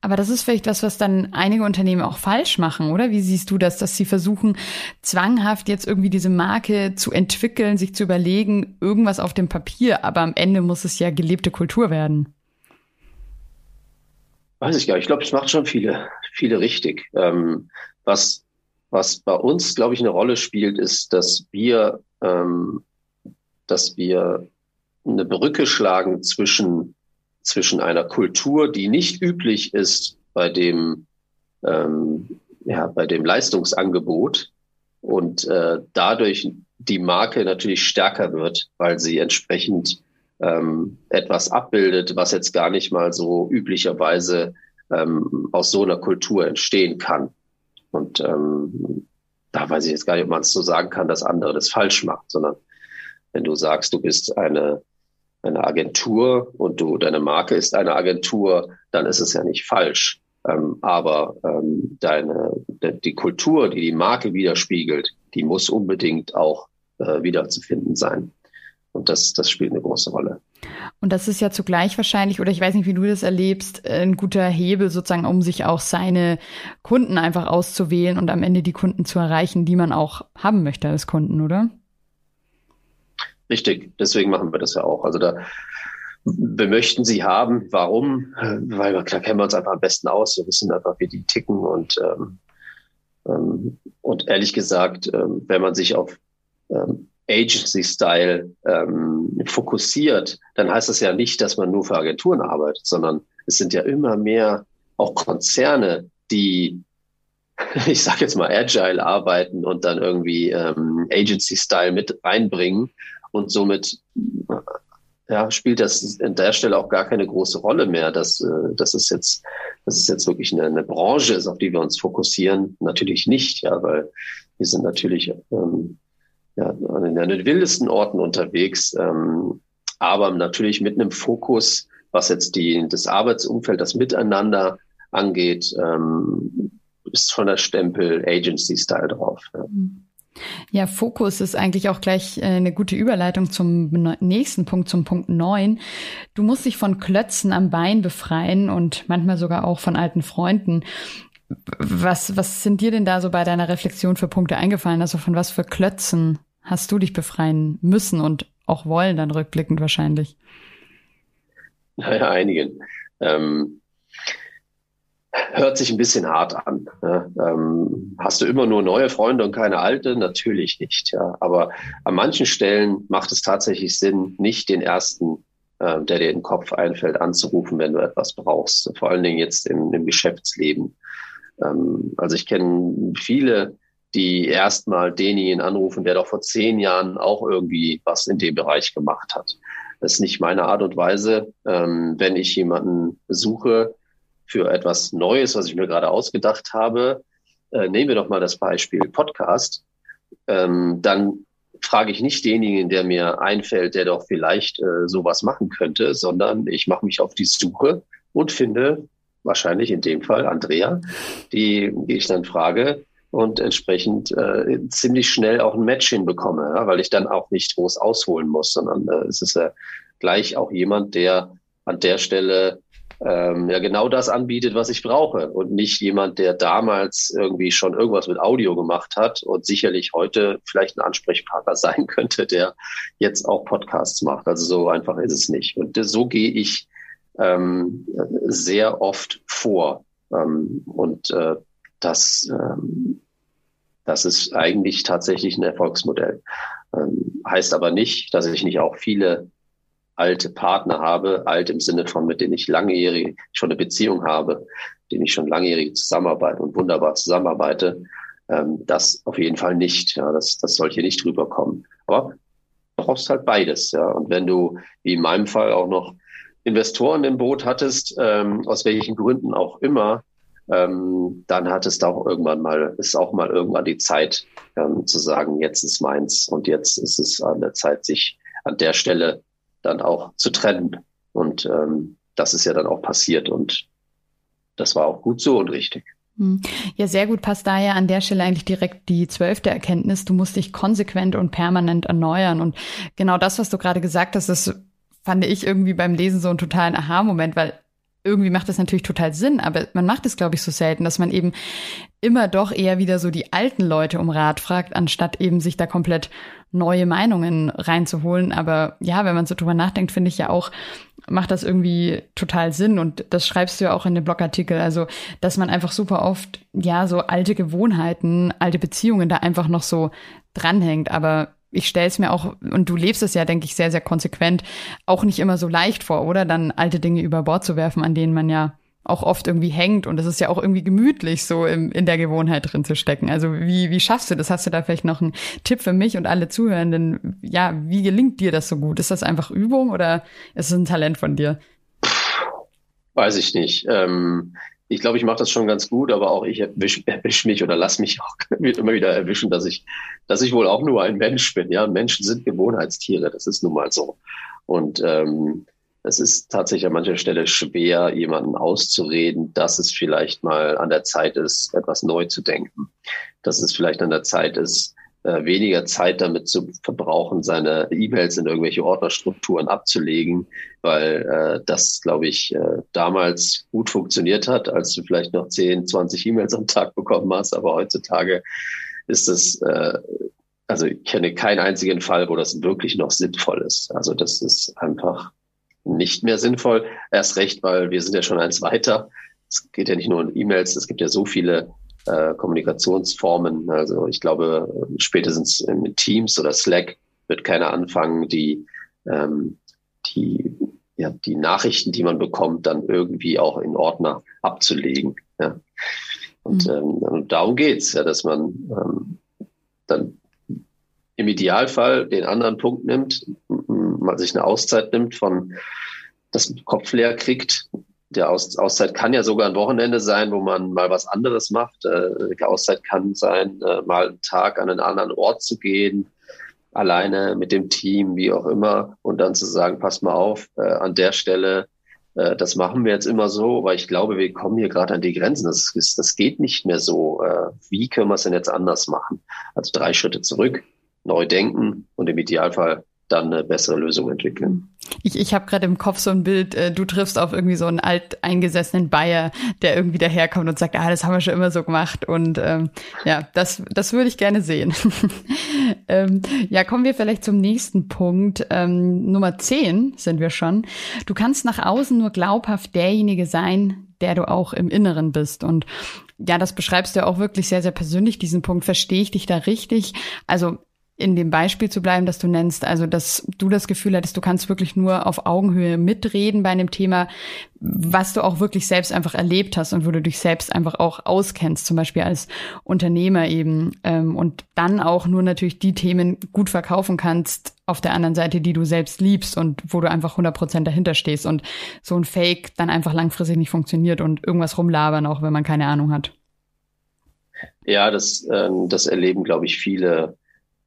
Aber das ist vielleicht was, was dann einige Unternehmen auch falsch machen, oder? Wie siehst du das, dass sie versuchen, zwanghaft jetzt irgendwie diese Marke zu entwickeln, sich zu überlegen, irgendwas auf dem Papier, aber am Ende muss es ja gelebte Kultur werden? Weiß ich gar nicht. Ich glaube, es macht schon viele, viele richtig. Ähm, was, was bei uns, glaube ich, eine Rolle spielt, ist, dass wir, ähm, dass wir eine Brücke schlagen zwischen zwischen einer Kultur, die nicht üblich ist bei dem, ähm, ja, bei dem Leistungsangebot und äh, dadurch die Marke natürlich stärker wird, weil sie entsprechend ähm, etwas abbildet, was jetzt gar nicht mal so üblicherweise ähm, aus so einer Kultur entstehen kann. Und ähm, da weiß ich jetzt gar nicht, ob man es so sagen kann, dass andere das falsch macht, sondern wenn du sagst, du bist eine eine Agentur und du, deine Marke ist eine Agentur, dann ist es ja nicht falsch. Ähm, aber ähm, deine, de, die Kultur, die die Marke widerspiegelt, die muss unbedingt auch äh, wiederzufinden sein. Und das, das spielt eine große Rolle. Und das ist ja zugleich wahrscheinlich, oder ich weiß nicht, wie du das erlebst, ein guter Hebel sozusagen, um sich auch seine Kunden einfach auszuwählen und am Ende die Kunden zu erreichen, die man auch haben möchte als Kunden, oder? Richtig, deswegen machen wir das ja auch. Also da wir möchten sie haben. Warum? Weil wir, klar kennen wir uns einfach am besten aus. Wir wissen einfach, wie die ticken und ähm, Ähm, und ehrlich gesagt, ähm, wenn man sich auf ähm, Agency-Style ähm, fokussiert, dann heißt das ja nicht, dass man nur für Agenturen arbeitet, sondern es sind ja immer mehr auch Konzerne, die, ich sage jetzt mal, agile arbeiten und dann irgendwie ähm, Agency-Style mit reinbringen und somit ja, spielt das an der Stelle auch gar keine große Rolle mehr, dass, äh, dass es jetzt, dass es jetzt wirklich eine, eine Branche ist, auf die wir uns fokussieren. Natürlich nicht, ja, weil wir sind natürlich ähm, ja, an den wildesten Orten unterwegs, ähm, aber natürlich mit einem Fokus, was jetzt die, das Arbeitsumfeld, das Miteinander angeht, ähm, ist von der Stempel Agency Style drauf. Ja. Ja, Fokus ist eigentlich auch gleich äh, eine gute Überleitung zum nächsten Punkt, zum Punkt neun. Du musst dich von Klötzen am Bein befreien und manchmal sogar auch von alten Freunden. Was, was sind dir denn da so bei deiner Reflexion für Punkte eingefallen? Also von was für Klötzen hast du dich befreien müssen und auch wollen, dann rückblickend wahrscheinlich? Naja, einigen. Ähm, hört sich ein bisschen hart an. Ja. Ähm, hast du immer nur neue Freunde und keine alte? Natürlich nicht. Ja. Aber an manchen Stellen macht es tatsächlich Sinn, nicht den ersten, äh, der dir in den Kopf einfällt, anzurufen, wenn du etwas brauchst. Vor allen Dingen jetzt im, im Geschäftsleben. Ähm, also ich kenne viele, die erstmal denjenigen anrufen, der doch vor zehn Jahren auch irgendwie was in dem Bereich gemacht hat. Das ist nicht meine Art und Weise. Ähm, wenn ich jemanden suche für etwas Neues, was ich mir gerade ausgedacht habe, äh, nehmen wir doch mal das Beispiel Podcast, ähm, dann frage ich nicht denjenigen, der mir einfällt, der doch vielleicht äh, sowas machen könnte, sondern ich mache mich auf die Suche und finde wahrscheinlich in dem Fall Andrea, die, die ich dann frage, und entsprechend äh, ziemlich schnell auch ein Match hinbekomme, ja, weil ich dann auch nicht groß ausholen muss, sondern äh, es ist ja gleich auch jemand, der an der Stelle ähm, ja genau das anbietet, was ich brauche und nicht jemand, der damals irgendwie schon irgendwas mit Audio gemacht hat und sicherlich heute vielleicht ein Ansprechpartner sein könnte, der jetzt auch Podcasts macht. Also so einfach ist es nicht. Und so gehe ich ähm, sehr oft vor. Ähm, und äh, das, ähm, das ist eigentlich tatsächlich ein Erfolgsmodell. Ähm, heißt aber nicht, dass ich nicht auch viele alte Partner habe, alt im Sinne von, mit denen ich langjährig schon eine Beziehung habe, denen ich schon langjährig zusammenarbeite und wunderbar zusammenarbeite. Ähm, das auf jeden Fall nicht. Ja, das, das soll hier nicht rüberkommen. Aber du brauchst halt beides. Ja, und wenn du, wie in meinem Fall, auch noch Investoren im Boot hattest, ähm, aus welchen Gründen auch immer, ähm, dann hat es da auch irgendwann mal, ist auch mal irgendwann die Zeit ähm, zu sagen, jetzt ist meins und jetzt ist es an der Zeit, sich an der Stelle dann auch zu trennen. Und ähm, das ist ja dann auch passiert und das war auch gut so und richtig. Hm. Ja, sehr gut passt daher an der Stelle eigentlich direkt die zwölfte Erkenntnis. Du musst dich konsequent und permanent erneuern. Und genau das, was du gerade gesagt hast, das fand ich irgendwie beim Lesen so einen totalen Aha-Moment, weil irgendwie macht das natürlich total Sinn, aber man macht es, glaube ich, so selten, dass man eben immer doch eher wieder so die alten Leute um Rat fragt, anstatt eben sich da komplett neue Meinungen reinzuholen. Aber ja, wenn man so drüber nachdenkt, finde ich ja auch, macht das irgendwie total Sinn. Und das schreibst du ja auch in dem Blogartikel. Also, dass man einfach super oft, ja, so alte Gewohnheiten, alte Beziehungen da einfach noch so dranhängt. Aber ich stelle es mir auch, und du lebst es ja, denke ich, sehr, sehr konsequent, auch nicht immer so leicht vor, oder? Dann alte Dinge über Bord zu werfen, an denen man ja auch oft irgendwie hängt. Und es ist ja auch irgendwie gemütlich, so im, in der Gewohnheit drin zu stecken. Also wie, wie schaffst du das? Hast du da vielleicht noch einen Tipp für mich und alle Zuhörenden? Ja, wie gelingt dir das so gut? Ist das einfach Übung oder ist es ein Talent von dir? Weiß ich nicht. Ähm, ich glaube, ich mache das schon ganz gut, aber auch ich erwische erwisch mich oder lass mich auch immer wieder erwischen, dass ich, dass ich wohl auch nur ein Mensch bin. Ja, Menschen sind Gewohnheitstiere, das ist nun mal so. Und ähm, es ist tatsächlich an mancher Stelle schwer, jemanden auszureden, dass es vielleicht mal an der Zeit ist, etwas neu zu denken. Dass es vielleicht an der Zeit ist, äh, weniger Zeit damit zu verbrauchen, seine E-Mails in irgendwelche Ordnerstrukturen abzulegen, weil äh, das, glaube ich, äh, damals gut funktioniert hat, als du vielleicht noch 10, 20 E-Mails am Tag bekommen hast. Aber heutzutage ist es, äh, also ich kenne keinen einzigen Fall, wo das wirklich noch sinnvoll ist. Also das ist einfach nicht mehr sinnvoll. Erst recht, weil wir sind ja schon eins weiter. Es geht ja nicht nur um E-Mails, es gibt ja so viele äh, Kommunikationsformen. Also ich glaube, spätestens in Teams oder Slack wird keiner anfangen, die, ähm, die, ja, die Nachrichten, die man bekommt, dann irgendwie auch in Ordner abzulegen. Ja. Und, mhm. ähm, darum geht's, ja, dass man ähm, dann im Idealfall den anderen Punkt nimmt, mal sich eine Auszeit nimmt von das Kopf leer kriegt. Der Aus Auszeit kann ja sogar ein Wochenende sein, wo man mal was anderes macht. Äh, die Auszeit kann sein, äh, mal einen Tag an einen anderen Ort zu gehen, alleine mit dem Team, wie auch immer, und dann zu sagen, pass mal auf, äh, an der Stelle, äh, das machen wir jetzt immer so, weil ich glaube, wir kommen hier gerade an die Grenzen. Das, ist, das geht nicht mehr so. Äh, wie können wir es denn jetzt anders machen? Also drei Schritte zurück, neu denken und im Idealfall dann eine bessere Lösung entwickeln. Ich, ich habe gerade im Kopf so ein Bild, äh, du triffst auf irgendwie so einen alteingesessenen Bayer, der irgendwie daherkommt und sagt, ah, das haben wir schon immer so gemacht. Und ähm, ja, das, das würde ich gerne sehen. ähm, ja, kommen wir vielleicht zum nächsten Punkt. Ähm, Nummer 10 sind wir schon. Du kannst nach außen nur glaubhaft derjenige sein, der du auch im Inneren bist. Und ja, das beschreibst du auch wirklich sehr, sehr persönlich, diesen Punkt. Verstehe ich dich da richtig? Also in dem Beispiel zu bleiben, das du nennst, also dass du das Gefühl hattest, du kannst wirklich nur auf Augenhöhe mitreden bei einem Thema, was du auch wirklich selbst einfach erlebt hast und wo du dich selbst einfach auch auskennst, zum Beispiel als Unternehmer eben ähm, und dann auch nur natürlich die Themen gut verkaufen kannst auf der anderen Seite, die du selbst liebst und wo du einfach 100 Prozent dahinter stehst und so ein Fake dann einfach langfristig nicht funktioniert und irgendwas rumlabern, auch wenn man keine Ahnung hat. Ja, das, ähm, das erleben, glaube ich, viele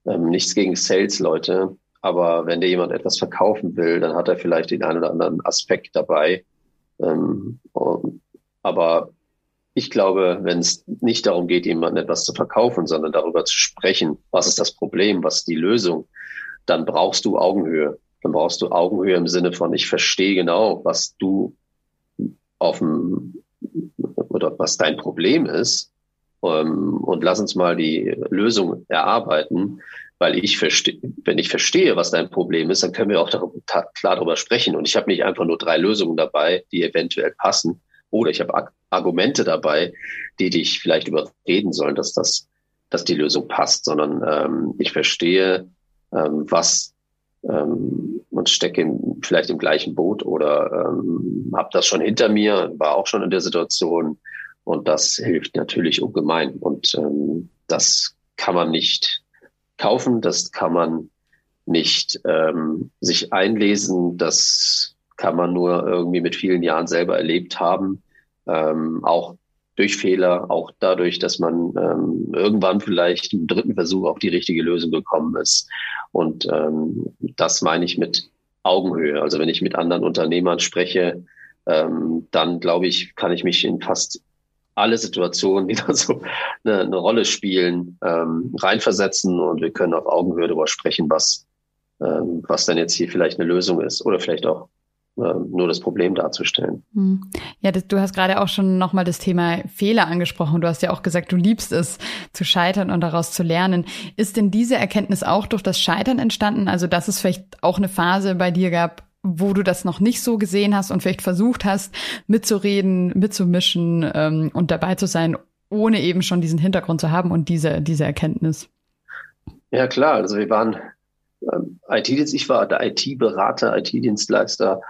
ähm, nichts gegen Sales-Leute, aber wenn dir jemand etwas verkaufen will, dann hat er vielleicht den einen oder anderen Aspekt dabei. Ähm, aber ich glaube, wenn es nicht darum geht, jemandem etwas zu verkaufen, sondern darüber zu sprechen, was ist das Problem, was ist die Lösung, dann brauchst du Augenhöhe. Dann brauchst du Augenhöhe im Sinne von, ich verstehe genau, was du auf dem oder was dein Problem ist ähm, und lass uns mal die Lösung erarbeiten, weil ich verstehe, wenn ich verstehe, was dein Problem ist, dann können wir auch darüber, klar darüber sprechen. Und ich habe nicht einfach nur drei Lösungen dabei, die eventuell passen, oder ich habe Argumente dabei, die dich vielleicht überreden sollen, dass das, dass die Lösung passt, sondern ähm, ich verstehe, ähm, was ähm, und stecke vielleicht im gleichen Boot oder ähm, habe das schon hinter mir, war auch schon in der Situation, und das hilft natürlich ungemein. Und ähm, das kann man nicht kaufen, das kann man nicht ähm, sich einlesen, das kann man nur irgendwie mit vielen Jahren selber erlebt haben. Ähm, auch durch Fehler, auch dadurch, dass man ähm, irgendwann vielleicht im dritten Versuch auf die richtige Lösung gekommen ist. Und ähm, das meine ich mit Augenhöhe. Also wenn ich mit anderen Unternehmern spreche, ähm, dann glaube ich, kann ich mich in fast alle Situationen, die da so eine, eine Rolle spielen, ähm, reinversetzen und wir können auf Augenhöhe darüber sprechen, was, ähm, was dann jetzt hier vielleicht eine Lösung ist oder vielleicht auch ähm, nur das Problem darzustellen. Hm. Ja, du hast gerade auch schon nochmal das Thema Fehler angesprochen. Du hast ja auch gesagt, du liebst es zu scheitern und daraus zu lernen. Ist denn diese Erkenntnis auch durch das Scheitern entstanden? Also, dass es vielleicht auch eine Phase bei dir gab, wo du das noch nicht so gesehen hast und vielleicht versucht hast, mitzureden, mitzumischen ähm, und dabei zu sein, ohne eben schon diesen Hintergrund zu haben und diese, diese Erkenntnis? Ja, klar. Also wir waren ähm, IT-Dienst, ich war der IT-Berater, IT-Dienstleister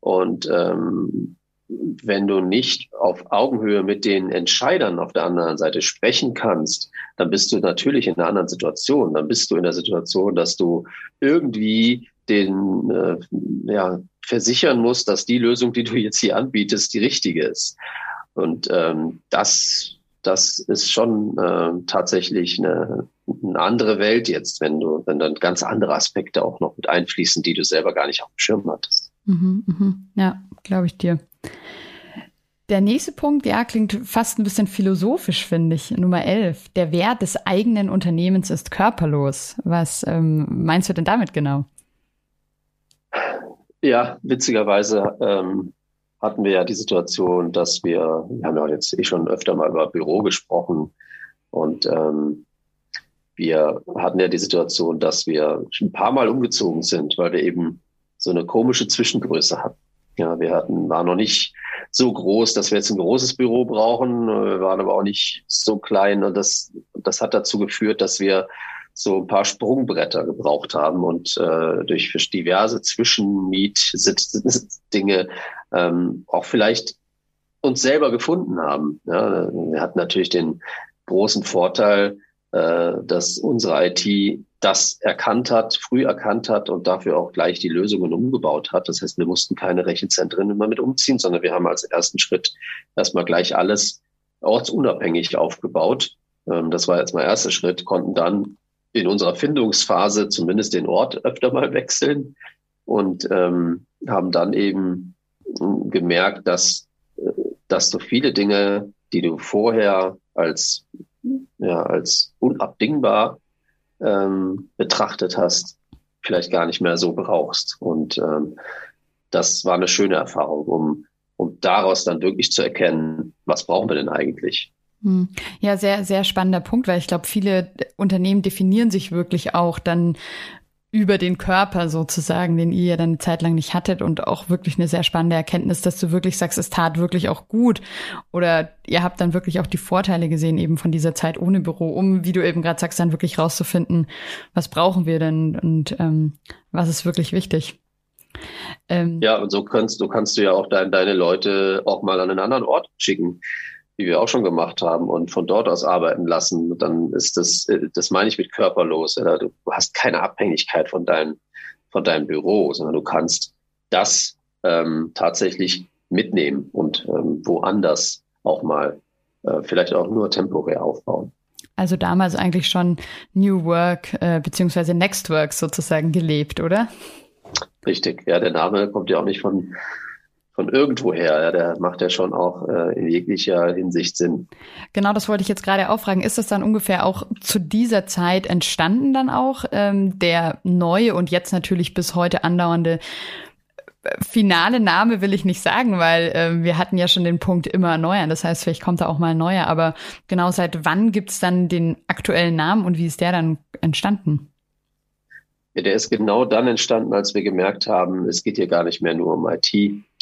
und ähm, wenn du nicht auf Augenhöhe mit den Entscheidern auf der anderen Seite sprechen kannst, dann bist du natürlich in einer anderen Situation. Dann bist du in der Situation, dass du irgendwie den äh, ja, versichern muss, dass die Lösung, die du jetzt hier anbietest, die richtige ist. Und ähm, das, das ist schon äh, tatsächlich eine, eine andere Welt jetzt, wenn du, wenn dann ganz andere Aspekte auch noch mit einfließen, die du selber gar nicht auf dem Schirm hattest. Mhm, mhm. Ja, glaube ich dir. Der nächste Punkt, ja, klingt fast ein bisschen philosophisch, finde ich. Nummer 11. Der Wert des eigenen Unternehmens ist körperlos. Was ähm, meinst du denn damit genau? Ja, witzigerweise ähm, hatten wir ja die Situation, dass wir, wir haben ja jetzt eh schon öfter mal über Büro gesprochen und ähm, wir hatten ja die Situation, dass wir ein paar Mal umgezogen sind, weil wir eben so eine komische Zwischengröße hatten. Ja, wir hatten, waren noch nicht so groß, dass wir jetzt ein großes Büro brauchen. Wir waren aber auch nicht so klein und das, das hat dazu geführt, dass wir so ein paar Sprungbretter gebraucht haben und äh, durch diverse Zwischenmiet-Dinge ähm, auch vielleicht uns selber gefunden haben. Ja, wir hatten natürlich den großen Vorteil, äh, dass unsere IT das erkannt hat, früh erkannt hat und dafür auch gleich die Lösungen umgebaut hat. Das heißt, wir mussten keine Rechenzentren immer mit umziehen, sondern wir haben als ersten Schritt erstmal gleich alles ortsunabhängig aufgebaut. Ähm, das war jetzt mal erster Schritt, konnten dann in unserer Findungsphase zumindest den Ort öfter mal wechseln und ähm, haben dann eben gemerkt, dass, äh, dass so viele Dinge, die du vorher als, ja, als unabdingbar ähm, betrachtet hast, vielleicht gar nicht mehr so brauchst. Und ähm, das war eine schöne Erfahrung, um, um daraus dann wirklich zu erkennen, was brauchen wir denn eigentlich? Hm. Ja, sehr, sehr spannender Punkt, weil ich glaube, viele Unternehmen definieren sich wirklich auch dann über den Körper sozusagen, den ihr ja dann eine Zeit lang nicht hattet und auch wirklich eine sehr spannende Erkenntnis, dass du wirklich sagst, es tat wirklich auch gut oder ihr habt dann wirklich auch die Vorteile gesehen eben von dieser Zeit ohne Büro, um, wie du eben gerade sagst, dann wirklich rauszufinden, was brauchen wir denn und ähm, was ist wirklich wichtig. Ähm, ja, und so kannst du kannst du ja auch dein, deine Leute auch mal an einen anderen Ort schicken wie wir auch schon gemacht haben, und von dort aus arbeiten lassen, dann ist das, äh, das meine ich mit körperlos. Du hast keine Abhängigkeit von deinem, von deinem Büro, sondern du kannst das ähm, tatsächlich mitnehmen und ähm, woanders auch mal äh, vielleicht auch nur temporär aufbauen. Also damals eigentlich schon New Work äh, beziehungsweise Next Work sozusagen gelebt, oder? Richtig, ja, der Name kommt ja auch nicht von, von irgendwoher. Ja, der macht ja schon auch äh, in jeglicher Hinsicht Sinn. Genau, das wollte ich jetzt gerade auch fragen. Ist das dann ungefähr auch zu dieser Zeit entstanden dann auch ähm, der neue und jetzt natürlich bis heute andauernde äh, finale Name will ich nicht sagen, weil äh, wir hatten ja schon den Punkt immer neuer. Das heißt, vielleicht kommt da auch mal ein neuer. Aber genau seit wann gibt's dann den aktuellen Namen und wie ist der dann entstanden? Ja, der ist genau dann entstanden, als wir gemerkt haben, es geht hier gar nicht mehr nur um IT,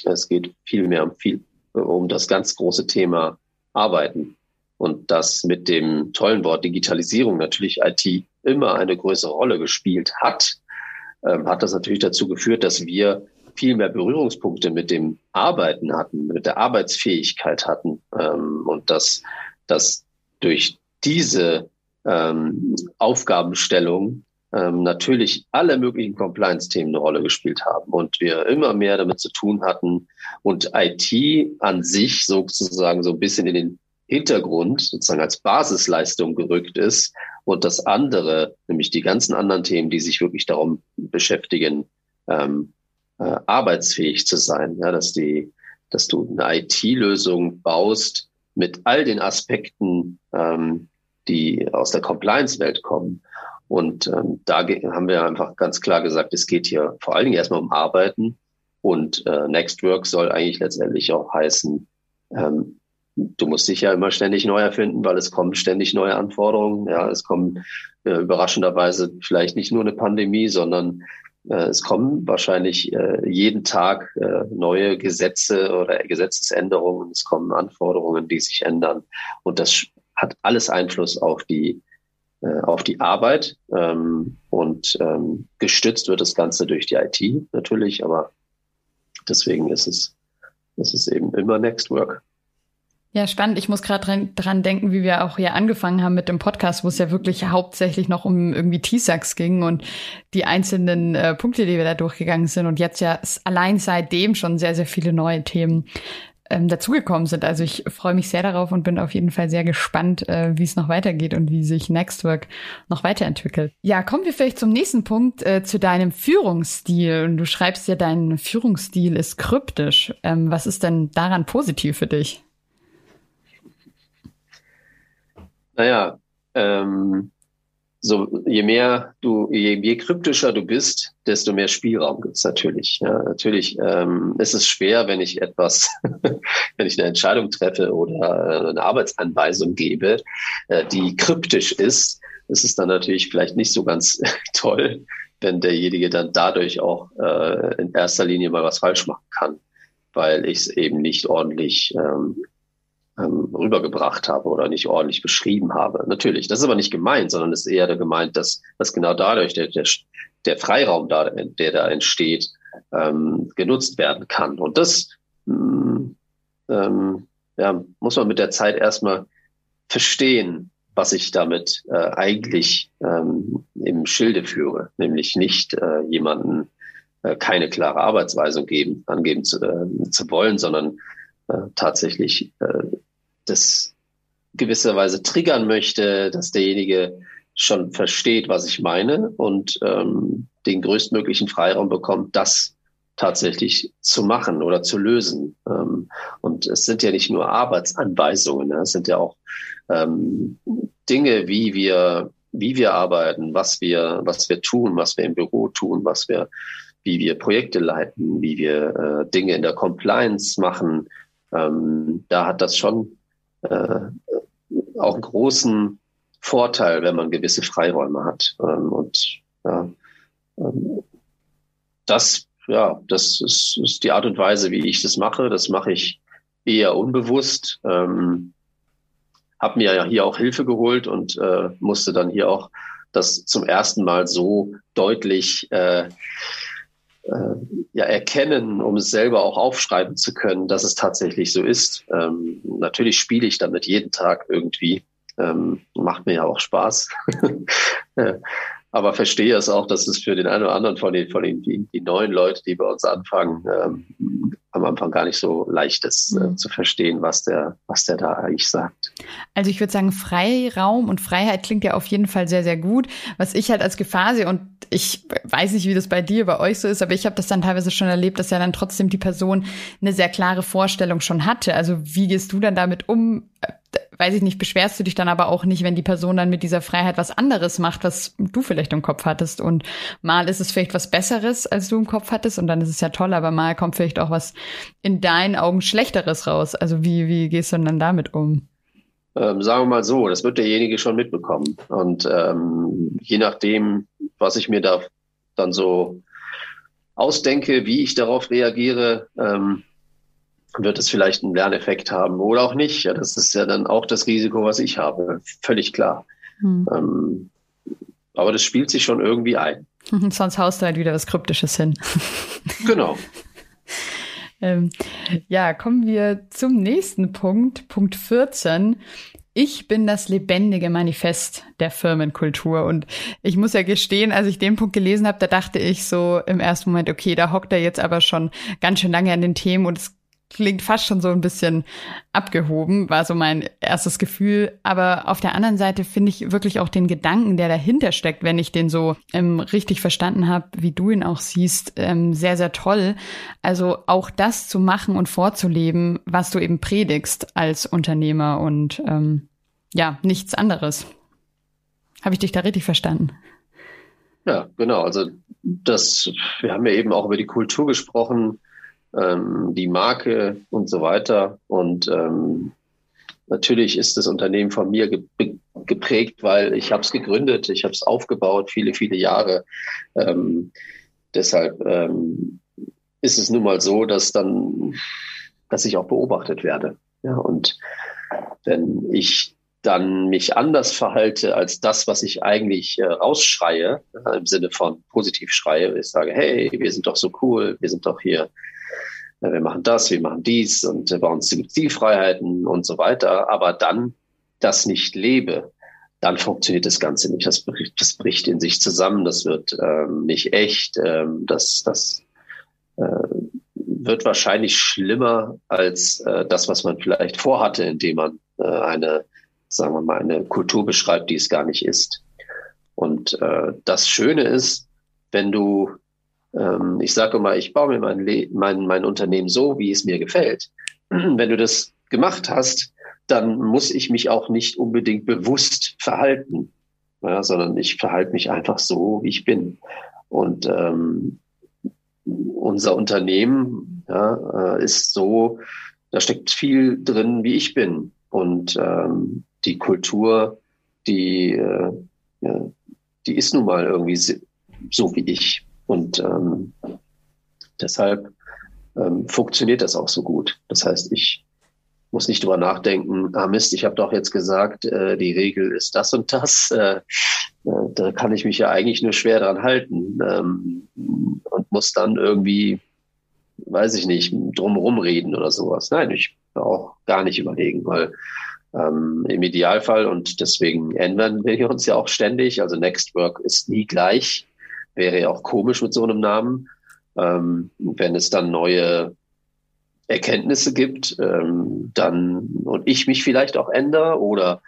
es geht vielmehr um, viel, um das ganz große Thema Arbeiten. Und das mit dem tollen Wort Digitalisierung natürlich IT immer eine größere Rolle gespielt hat, ähm, hat das natürlich dazu geführt, dass wir viel mehr Berührungspunkte mit dem Arbeiten hatten, mit der Arbeitsfähigkeit hatten. Ähm, und dass, dass durch diese ähm, Aufgabenstellung ähm, natürlich alle möglichen Compliance-Themen eine Rolle gespielt haben und wir immer mehr damit zu tun hatten und IT an sich sozusagen so ein bisschen in den Hintergrund sozusagen als Basisleistung gerückt ist und das andere, nämlich die ganzen anderen Themen, die sich wirklich darum beschäftigen, ähm, äh, arbeitsfähig zu sein, ja, dass die, dass du eine IT-Lösung baust mit all den Aspekten, ähm, die aus der Compliance-Welt kommen und ähm, da haben wir einfach ganz klar gesagt, es geht hier vor allen Dingen erstmal um Arbeiten. Und äh, Next Work soll eigentlich letztendlich auch heißen, ähm, du musst dich ja immer ständig neu erfinden, weil es kommen ständig neue Anforderungen. Ja, es kommen äh, überraschenderweise vielleicht nicht nur eine Pandemie, sondern äh, es kommen wahrscheinlich äh, jeden Tag äh, neue Gesetze oder Gesetzesänderungen. Es kommen Anforderungen, die sich ändern. Und das hat alles Einfluss auf die auf die Arbeit ähm, und ähm, gestützt wird das Ganze durch die IT natürlich, aber deswegen ist es, ist es eben immer Next Work. Ja, spannend. Ich muss gerade dran, dran denken, wie wir auch hier angefangen haben mit dem Podcast, wo es ja wirklich hauptsächlich noch um irgendwie T-Sacks ging und die einzelnen äh, Punkte, die wir da durchgegangen sind. Und jetzt ja allein seitdem schon sehr, sehr viele neue Themen ähm, dazugekommen sind. Also ich freue mich sehr darauf und bin auf jeden Fall sehr gespannt, äh, wie es noch weitergeht und wie sich Nextwork noch weiterentwickelt. Ja, kommen wir vielleicht zum nächsten Punkt, äh, zu deinem Führungsstil. Und du schreibst ja, dein Führungsstil ist kryptisch. Ähm, was ist denn daran positiv für dich? Naja, ähm, so je mehr du, je, je kryptischer du bist, desto mehr Spielraum gibt's natürlich. Ja, natürlich ähm, ist es schwer, wenn ich etwas, wenn ich eine Entscheidung treffe oder eine Arbeitsanweisung gebe, äh, die kryptisch ist, ist es dann natürlich vielleicht nicht so ganz toll, wenn derjenige dann dadurch auch äh, in erster Linie mal was falsch machen kann. weil ich es eben nicht ordentlich ähm, ähm, rübergebracht habe oder nicht ordentlich beschrieben habe. Natürlich, das ist aber nicht gemeint, sondern ist eher gemeint, dass, dass genau dadurch der, der, der Freiraum, da, der da entsteht, ähm, genutzt werden kann. Und das mm, ähm, ja, muss man mit der Zeit erstmal verstehen, was ich damit äh, eigentlich ähm, im Schilde führe, nämlich nicht äh, jemanden äh, keine klare Arbeitsweisung geben, angeben zu, äh, zu wollen, sondern äh, tatsächlich äh, das gewisserweise triggern möchte, dass derjenige schon versteht, was ich meine und ähm, den größtmöglichen Freiraum bekommt, das tatsächlich zu machen oder zu lösen. Ähm, und es sind ja nicht nur Arbeitsanweisungen, ne? es sind ja auch ähm, Dinge, wie wir, wie wir arbeiten, was wir, was wir tun, was wir im Büro tun, was wir, wie wir Projekte leiten, wie wir äh, Dinge in der Compliance machen. Ähm, da hat das schon äh, auch einen großen Vorteil, wenn man gewisse Freiräume hat. Ähm, und ja, ähm, das, ja, das ist, ist, die Art und Weise, wie ich das mache. Das mache ich eher unbewusst. Ähm, habe mir ja hier auch Hilfe geholt und äh, musste dann hier auch das zum ersten Mal so deutlich äh, ja, erkennen, um es selber auch aufschreiben zu können, dass es tatsächlich so ist. Ähm, natürlich spiele ich damit jeden Tag irgendwie. Ähm, macht mir ja auch Spaß. aber verstehe es auch, dass es für den einen oder anderen von den, von den die, die neuen Leute, die bei uns anfangen, ähm, am Anfang gar nicht so leicht ist äh, mhm. zu verstehen, was der, was der da eigentlich sagt. Also ich würde sagen, Freiraum und Freiheit klingt ja auf jeden Fall sehr, sehr gut. Was ich halt als Gefahr sehe, und ich weiß nicht, wie das bei dir, bei euch so ist, aber ich habe das dann teilweise schon erlebt, dass ja dann trotzdem die Person eine sehr klare Vorstellung schon hatte. Also wie gehst du dann damit um? Weiß ich nicht, beschwerst du dich dann aber auch nicht, wenn die Person dann mit dieser Freiheit was anderes macht, was du vielleicht im Kopf hattest. Und mal ist es vielleicht was Besseres, als du im Kopf hattest, und dann ist es ja toll, aber mal kommt vielleicht auch was in deinen Augen Schlechteres raus. Also wie, wie gehst du denn dann damit um? Ähm, sagen wir mal so, das wird derjenige schon mitbekommen. Und ähm, je nachdem, was ich mir da dann so ausdenke, wie ich darauf reagiere, ähm, wird es vielleicht einen Lerneffekt haben oder auch nicht. Ja, das ist ja dann auch das Risiko, was ich habe. Völlig klar. Hm. Ähm, aber das spielt sich schon irgendwie ein. Sonst haust du halt wieder was Kryptisches hin. Genau. ähm, ja, kommen wir zum nächsten Punkt, Punkt 14. Ich bin das lebendige Manifest der Firmenkultur. Und ich muss ja gestehen, als ich den Punkt gelesen habe, da dachte ich so im ersten Moment, okay, da hockt er jetzt aber schon ganz schön lange an den Themen und es klingt fast schon so ein bisschen abgehoben, war so mein erstes Gefühl. Aber auf der anderen Seite finde ich wirklich auch den Gedanken, der dahinter steckt, wenn ich den so ähm, richtig verstanden habe, wie du ihn auch siehst, ähm, sehr, sehr toll. Also auch das zu machen und vorzuleben, was du eben predigst als Unternehmer und ähm, ja, nichts anderes. Habe ich dich da richtig verstanden? Ja, genau. Also das, wir haben ja eben auch über die Kultur gesprochen ähm, die Marke und so weiter. Und ähm, natürlich ist das Unternehmen von mir ge geprägt, weil ich habe es gegründet, ich habe es aufgebaut, viele, viele Jahre. Ähm, deshalb ähm, ist es nun mal so, dass dann, dass ich auch beobachtet werde. Ja, und wenn ich dann mich anders verhalte als das, was ich eigentlich äh, rausschreie, äh, im Sinne von positiv schreie, ich sage, hey, wir sind doch so cool, wir sind doch hier wir machen das, wir machen dies und bei uns gibt es Freiheiten und so weiter, aber dann das nicht lebe, dann funktioniert das Ganze nicht. Das bricht, das bricht in sich zusammen, das wird ähm, nicht echt, ähm, das, das äh, wird wahrscheinlich schlimmer als äh, das, was man vielleicht vorhatte, indem man äh, eine, sagen wir mal, eine Kultur beschreibt, die es gar nicht ist. Und äh, das Schöne ist, wenn du ähm, ich sage immer, ich baue mir mein, mein, mein Unternehmen so, wie es mir gefällt. Wenn du das gemacht hast, dann muss ich mich auch nicht unbedingt bewusst verhalten, ja, sondern ich verhalte mich einfach so, wie ich bin. Und ähm, unser Unternehmen ja, äh, ist so, da steckt viel drin, wie ich bin. Und ähm, die Kultur, die, äh, ja, die ist nun mal irgendwie so wie ich. Und ähm, deshalb ähm, funktioniert das auch so gut. Das heißt, ich muss nicht drüber nachdenken, ah Mist, ich habe doch jetzt gesagt, äh, die Regel ist das und das. Äh, äh, da kann ich mich ja eigentlich nur schwer dran halten ähm, und muss dann irgendwie, weiß ich nicht, drumherum reden oder sowas. Nein, ich auch gar nicht überlegen, weil ähm, im Idealfall und deswegen ändern wir uns ja auch ständig. Also Next Work ist nie gleich, wäre ja auch komisch mit so einem Namen. Ähm, wenn es dann neue Erkenntnisse gibt, ähm, dann und ich mich vielleicht auch ändere oder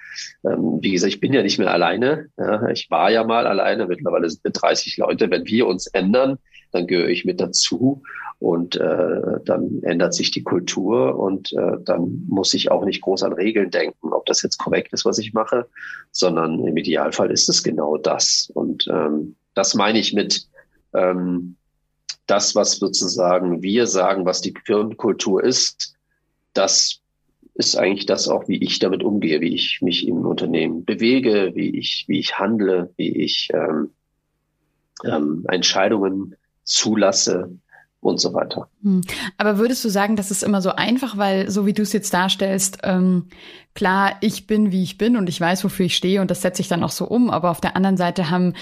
ähm, wie gesagt, ich bin ja nicht mehr alleine. Ja, ich war ja mal alleine, mittlerweile sind wir 30 Leute. Wenn wir uns ändern, dann gehöre ich mit dazu und äh, dann ändert sich die Kultur und äh, dann muss ich auch nicht groß an Regeln denken, ob das jetzt korrekt ist, was ich mache, sondern im Idealfall ist es genau das. Und ähm, das meine ich mit ähm, das, was sozusagen wir sagen, was die Firmenkultur ist, das ist eigentlich das auch, wie ich damit umgehe, wie ich mich im Unternehmen bewege, wie ich, wie ich handle, wie ich ähm, ähm, Entscheidungen zulasse und so weiter. Hm. Aber würdest du sagen, das ist immer so einfach, weil so wie du es jetzt darstellst, ähm, klar, ich bin, wie ich bin und ich weiß, wofür ich stehe und das setze ich dann auch so um, aber auf der anderen Seite haben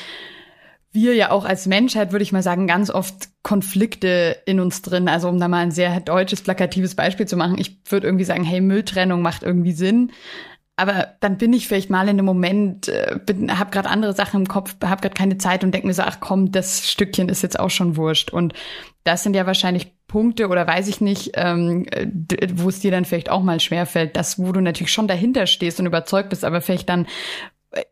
wir ja auch als Menschheit, würde ich mal sagen, ganz oft Konflikte in uns drin. Also um da mal ein sehr deutsches, plakatives Beispiel zu machen. Ich würde irgendwie sagen, hey, Mülltrennung macht irgendwie Sinn. Aber dann bin ich vielleicht mal in einem Moment, äh, habe gerade andere Sachen im Kopf, habe gerade keine Zeit und denke mir so, ach komm, das Stückchen ist jetzt auch schon wurscht. Und das sind ja wahrscheinlich Punkte oder weiß ich nicht, ähm, wo es dir dann vielleicht auch mal schwerfällt, das, wo du natürlich schon dahinter stehst und überzeugt bist, aber vielleicht dann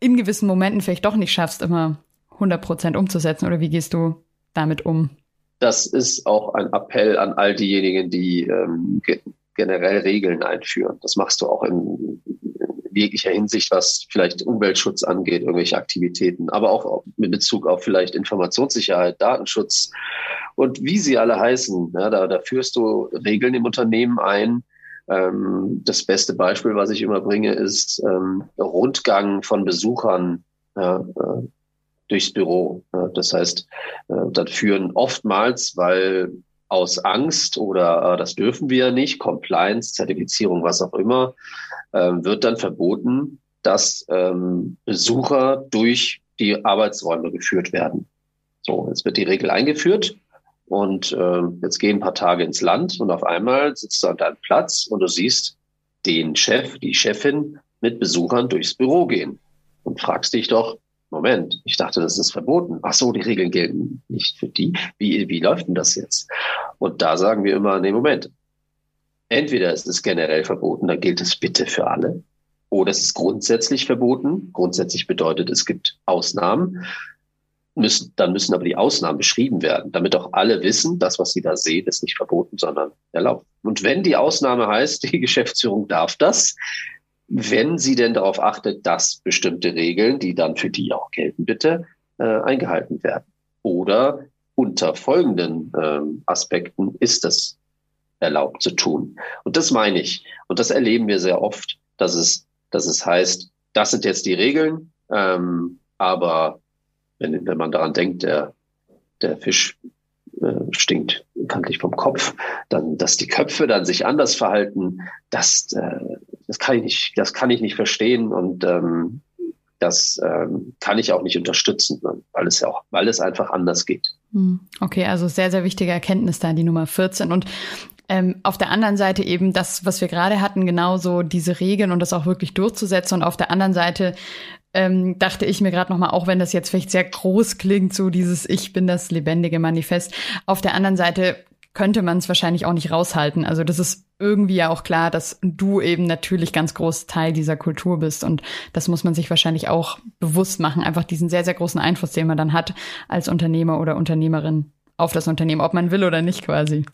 in gewissen Momenten vielleicht doch nicht schaffst, immer 100 Prozent umzusetzen? Oder wie gehst du damit um? Das ist auch ein Appell an all diejenigen, die ähm, ge generell Regeln einführen. Das machst du auch in, in jeglicher Hinsicht, was vielleicht Umweltschutz angeht, irgendwelche Aktivitäten, aber auch mit Bezug auf vielleicht Informationssicherheit, Datenschutz und wie sie alle heißen. Ja, da, da führst du Regeln im Unternehmen ein, ähm, das beste Beispiel, was ich immer bringe, ist ähm, Rundgang von Besuchern. Ja, äh, durchs Büro. Das heißt, äh, dann führen oftmals, weil aus Angst oder äh, das dürfen wir nicht, Compliance, Zertifizierung, was auch immer, ähm, wird dann verboten, dass ähm, Besucher durch die Arbeitsräume geführt werden. So, jetzt wird die Regel eingeführt und äh, jetzt gehen ein paar Tage ins Land und auf einmal sitzt du an deinem Platz und du siehst den Chef, die Chefin mit Besuchern durchs Büro gehen und fragst dich doch, Moment, ich dachte, das ist verboten. Ach so, die Regeln gelten nicht für die. Wie, wie läuft denn das jetzt? Und da sagen wir immer, nee, Moment. Entweder ist es generell verboten, dann gilt es bitte für alle. Oder es ist grundsätzlich verboten. Grundsätzlich bedeutet, es gibt Ausnahmen. Müssen, dann müssen aber die Ausnahmen beschrieben werden, damit auch alle wissen, das, was sie da sehen, ist nicht verboten, sondern erlaubt. Und wenn die Ausnahme heißt, die Geschäftsführung darf das, wenn sie denn darauf achtet, dass bestimmte Regeln, die dann für die auch gelten, bitte äh, eingehalten werden. Oder unter folgenden ähm, Aspekten ist das erlaubt zu tun. Und das meine ich. Und das erleben wir sehr oft, dass es, dass es heißt, das sind jetzt die Regeln, ähm, aber wenn, wenn man daran denkt, der, der Fisch äh, stinkt bekanntlich vom Kopf, dann, dass die Köpfe dann sich anders verhalten, das, äh, das kann ich nicht, das kann ich nicht verstehen und ähm, das ähm, kann ich auch nicht unterstützen, weil es ja auch, weil es einfach anders geht. Hm, okay, also sehr, sehr wichtige Erkenntnis da, die Nummer 14. Und ähm, auf der anderen Seite eben das, was wir gerade hatten, genauso diese Regeln und das auch wirklich durchzusetzen. Und auf der anderen Seite ähm, dachte ich mir gerade nochmal, auch wenn das jetzt vielleicht sehr groß klingt, so dieses Ich bin das lebendige Manifest. Auf der anderen Seite könnte man es wahrscheinlich auch nicht raushalten. Also das ist irgendwie ja auch klar, dass du eben natürlich ganz groß Teil dieser Kultur bist und das muss man sich wahrscheinlich auch bewusst machen, einfach diesen sehr, sehr großen Einfluss, den man dann hat als Unternehmer oder Unternehmerin auf das Unternehmen, ob man will oder nicht quasi.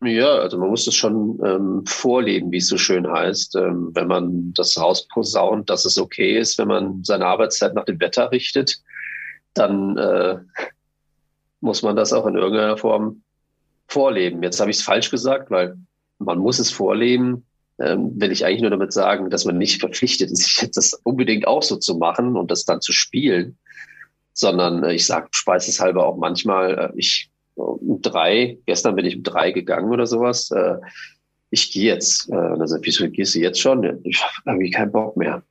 Ja, also man muss es schon ähm, vorleben, wie es so schön heißt. Ähm, wenn man das rausposaunt, dass es okay ist, wenn man seine Arbeitszeit nach dem Wetter richtet, dann äh, muss man das auch in irgendeiner Form vorleben. Jetzt habe ich es falsch gesagt, weil man muss es vorleben. Ähm, will ich eigentlich nur damit sagen, dass man nicht verpflichtet ist, jetzt das unbedingt auch so zu machen und das dann zu spielen, sondern äh, ich sage speiseshalber auch manchmal, äh, ich um drei, gestern bin ich um drei gegangen oder sowas. Äh, ich gehe jetzt. Äh, also, wieso gehst du jetzt schon? Ich habe irgendwie keinen Bock mehr.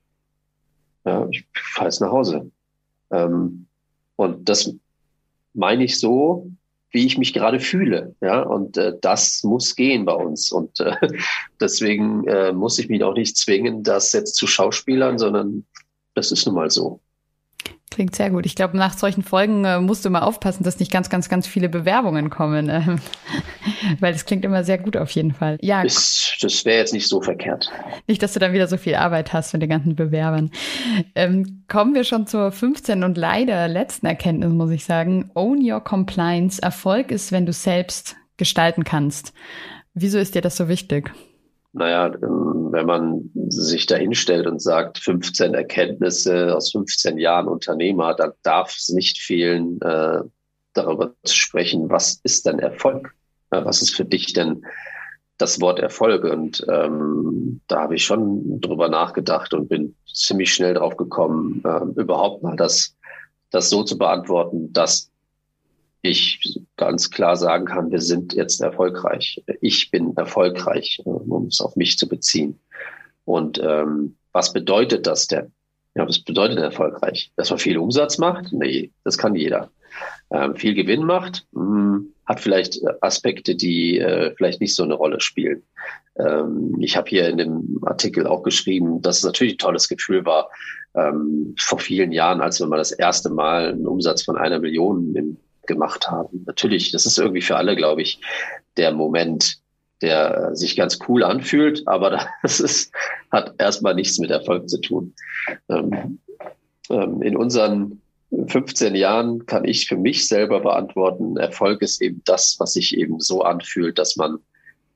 Ja, ich fahre jetzt nach Hause. Ähm, und das meine ich so, wie ich mich gerade fühle. Ja, und äh, das muss gehen bei uns. Und äh, deswegen äh, muss ich mich auch nicht zwingen, das jetzt zu Schauspielern, sondern das ist nun mal so. Klingt sehr gut. Ich glaube, nach solchen Folgen äh, musst du mal aufpassen, dass nicht ganz, ganz, ganz viele Bewerbungen kommen. Äh, weil das klingt immer sehr gut auf jeden Fall. Ja. Das, das wäre jetzt nicht so verkehrt. Nicht, dass du dann wieder so viel Arbeit hast mit den ganzen Bewerbern. Ähm, kommen wir schon zur 15. und leider letzten Erkenntnis, muss ich sagen. Own your compliance. Erfolg ist, wenn du selbst gestalten kannst. Wieso ist dir das so wichtig? Naja, ähm, wenn man sich da hinstellt und sagt, 15 Erkenntnisse aus 15 Jahren Unternehmer, dann darf es nicht fehlen, äh, darüber zu sprechen, was ist denn Erfolg? Was ist für dich denn das Wort Erfolg? Und ähm, da habe ich schon drüber nachgedacht und bin ziemlich schnell drauf gekommen, äh, überhaupt mal das, das so zu beantworten, dass ich ganz klar sagen kann, wir sind jetzt erfolgreich. Ich bin erfolgreich, äh, um es auf mich zu beziehen. Und ähm, was bedeutet das denn? Ja, was bedeutet erfolgreich? Dass man viel Umsatz macht? Nee, das kann jeder. Ähm, viel Gewinn macht, mh, hm, hat vielleicht Aspekte, die äh, vielleicht nicht so eine Rolle spielen. Ähm, ich habe hier in dem Artikel auch geschrieben, dass es natürlich ein tolles Gefühl war, ähm, vor vielen Jahren, als wir mal das erste Mal einen Umsatz von einer Million im gemacht haben. Natürlich, das ist irgendwie für alle, glaube ich, der Moment, der sich ganz cool anfühlt, aber das ist, hat erstmal nichts mit Erfolg zu tun. Ähm, ähm, in unseren 15 Jahren kann ich für mich selber beantworten, Erfolg ist eben das, was sich eben so anfühlt, dass man,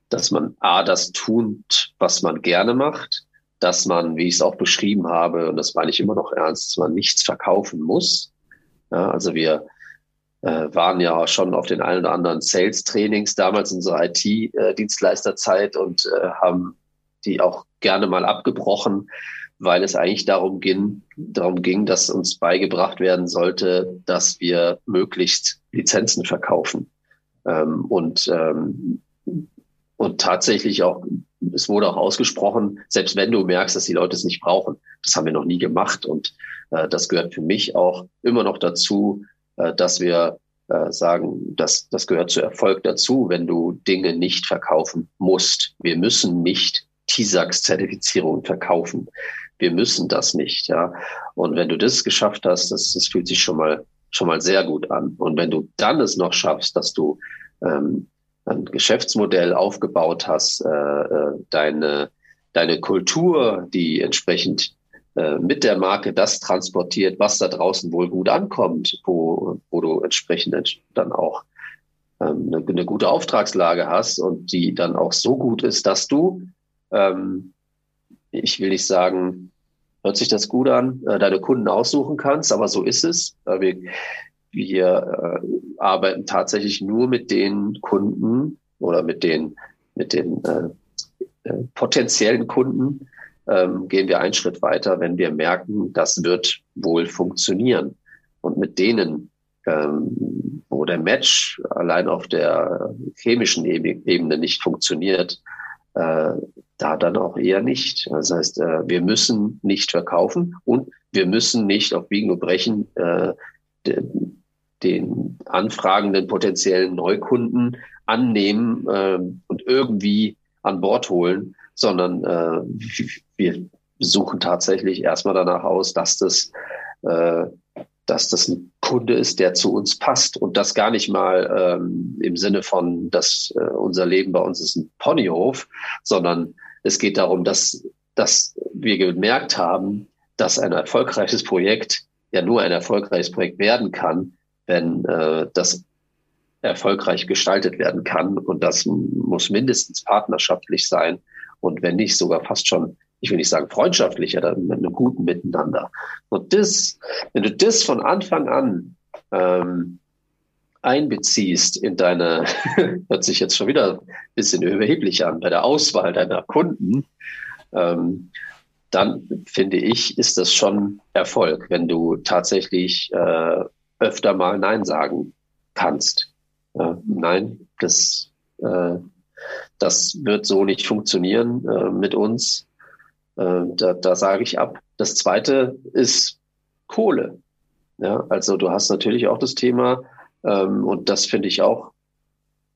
dass man A, das tut, was man gerne macht, dass man, wie ich es auch beschrieben habe, und das meine ich immer noch ernst, dass man nichts verkaufen muss. Ja, also wir, waren ja schon auf den einen oder anderen Sales-Trainings damals in unserer IT-Dienstleisterzeit und äh, haben die auch gerne mal abgebrochen, weil es eigentlich darum ging, darum ging, dass uns beigebracht werden sollte, dass wir möglichst Lizenzen verkaufen. Ähm, und, ähm, und tatsächlich auch, es wurde auch ausgesprochen, selbst wenn du merkst, dass die Leute es nicht brauchen, das haben wir noch nie gemacht. Und äh, das gehört für mich auch immer noch dazu, äh, dass wir äh, sagen, dass das gehört zu Erfolg dazu, wenn du Dinge nicht verkaufen musst. Wir müssen nicht TISAX-Zertifizierungen verkaufen. Wir müssen das nicht, ja. Und wenn du das geschafft hast, das, das fühlt sich schon mal schon mal sehr gut an. Und wenn du dann es noch schaffst, dass du ähm, ein Geschäftsmodell aufgebaut hast, äh, äh deine deine Kultur, die entsprechend äh, mit der Marke das transportiert, was da draußen wohl gut ankommt, wo, wo du entsprechend dann auch ähm, eine, eine, gute Auftragslage hast und die dann auch so gut ist, dass du, ähm, ich will nicht sagen, hört sich das gut an, äh, deine Kunden aussuchen kannst, aber so ist es. Äh, wir wir äh, arbeiten tatsächlich nur mit den Kunden oder mit den, mit den äh, äh, potenziellen Kunden, ähm, gehen wir einen Schritt weiter, wenn wir merken, das wird wohl funktionieren. Und mit denen, ähm, wo der Match allein auf der chemischen Ebene nicht funktioniert, äh, da dann auch eher nicht. Das heißt, äh, wir müssen nicht verkaufen und wir müssen nicht auf Biegen und Brechen äh, den, den anfragenden potenziellen Neukunden annehmen äh, und irgendwie an Bord holen, sondern äh, wir suchen tatsächlich erstmal danach aus, dass das, äh, dass das ein Kunde ist, der zu uns passt und das gar nicht mal ähm, im Sinne von, dass äh, unser Leben bei uns ist ein Ponyhof, sondern es geht darum, dass, dass wir gemerkt haben, dass ein erfolgreiches Projekt ja nur ein erfolgreiches Projekt werden kann, wenn äh, das erfolgreich gestaltet werden kann. Und das muss mindestens partnerschaftlich sein und wenn nicht sogar fast schon, ich will nicht sagen freundschaftlicher, dann mit einem guten Miteinander. Und das, wenn du das von Anfang an ähm, einbeziehst in deine, hört sich jetzt schon wieder ein bisschen überheblich an, bei der Auswahl deiner Kunden, ähm, dann finde ich, ist das schon Erfolg, wenn du tatsächlich äh, öfter mal Nein sagen kannst. Äh, nein, das, äh, das wird so nicht funktionieren äh, mit uns. Äh, da, da sage ich ab. Das zweite ist Kohle. Ja, also du hast natürlich auch das Thema, ähm, und das finde ich auch,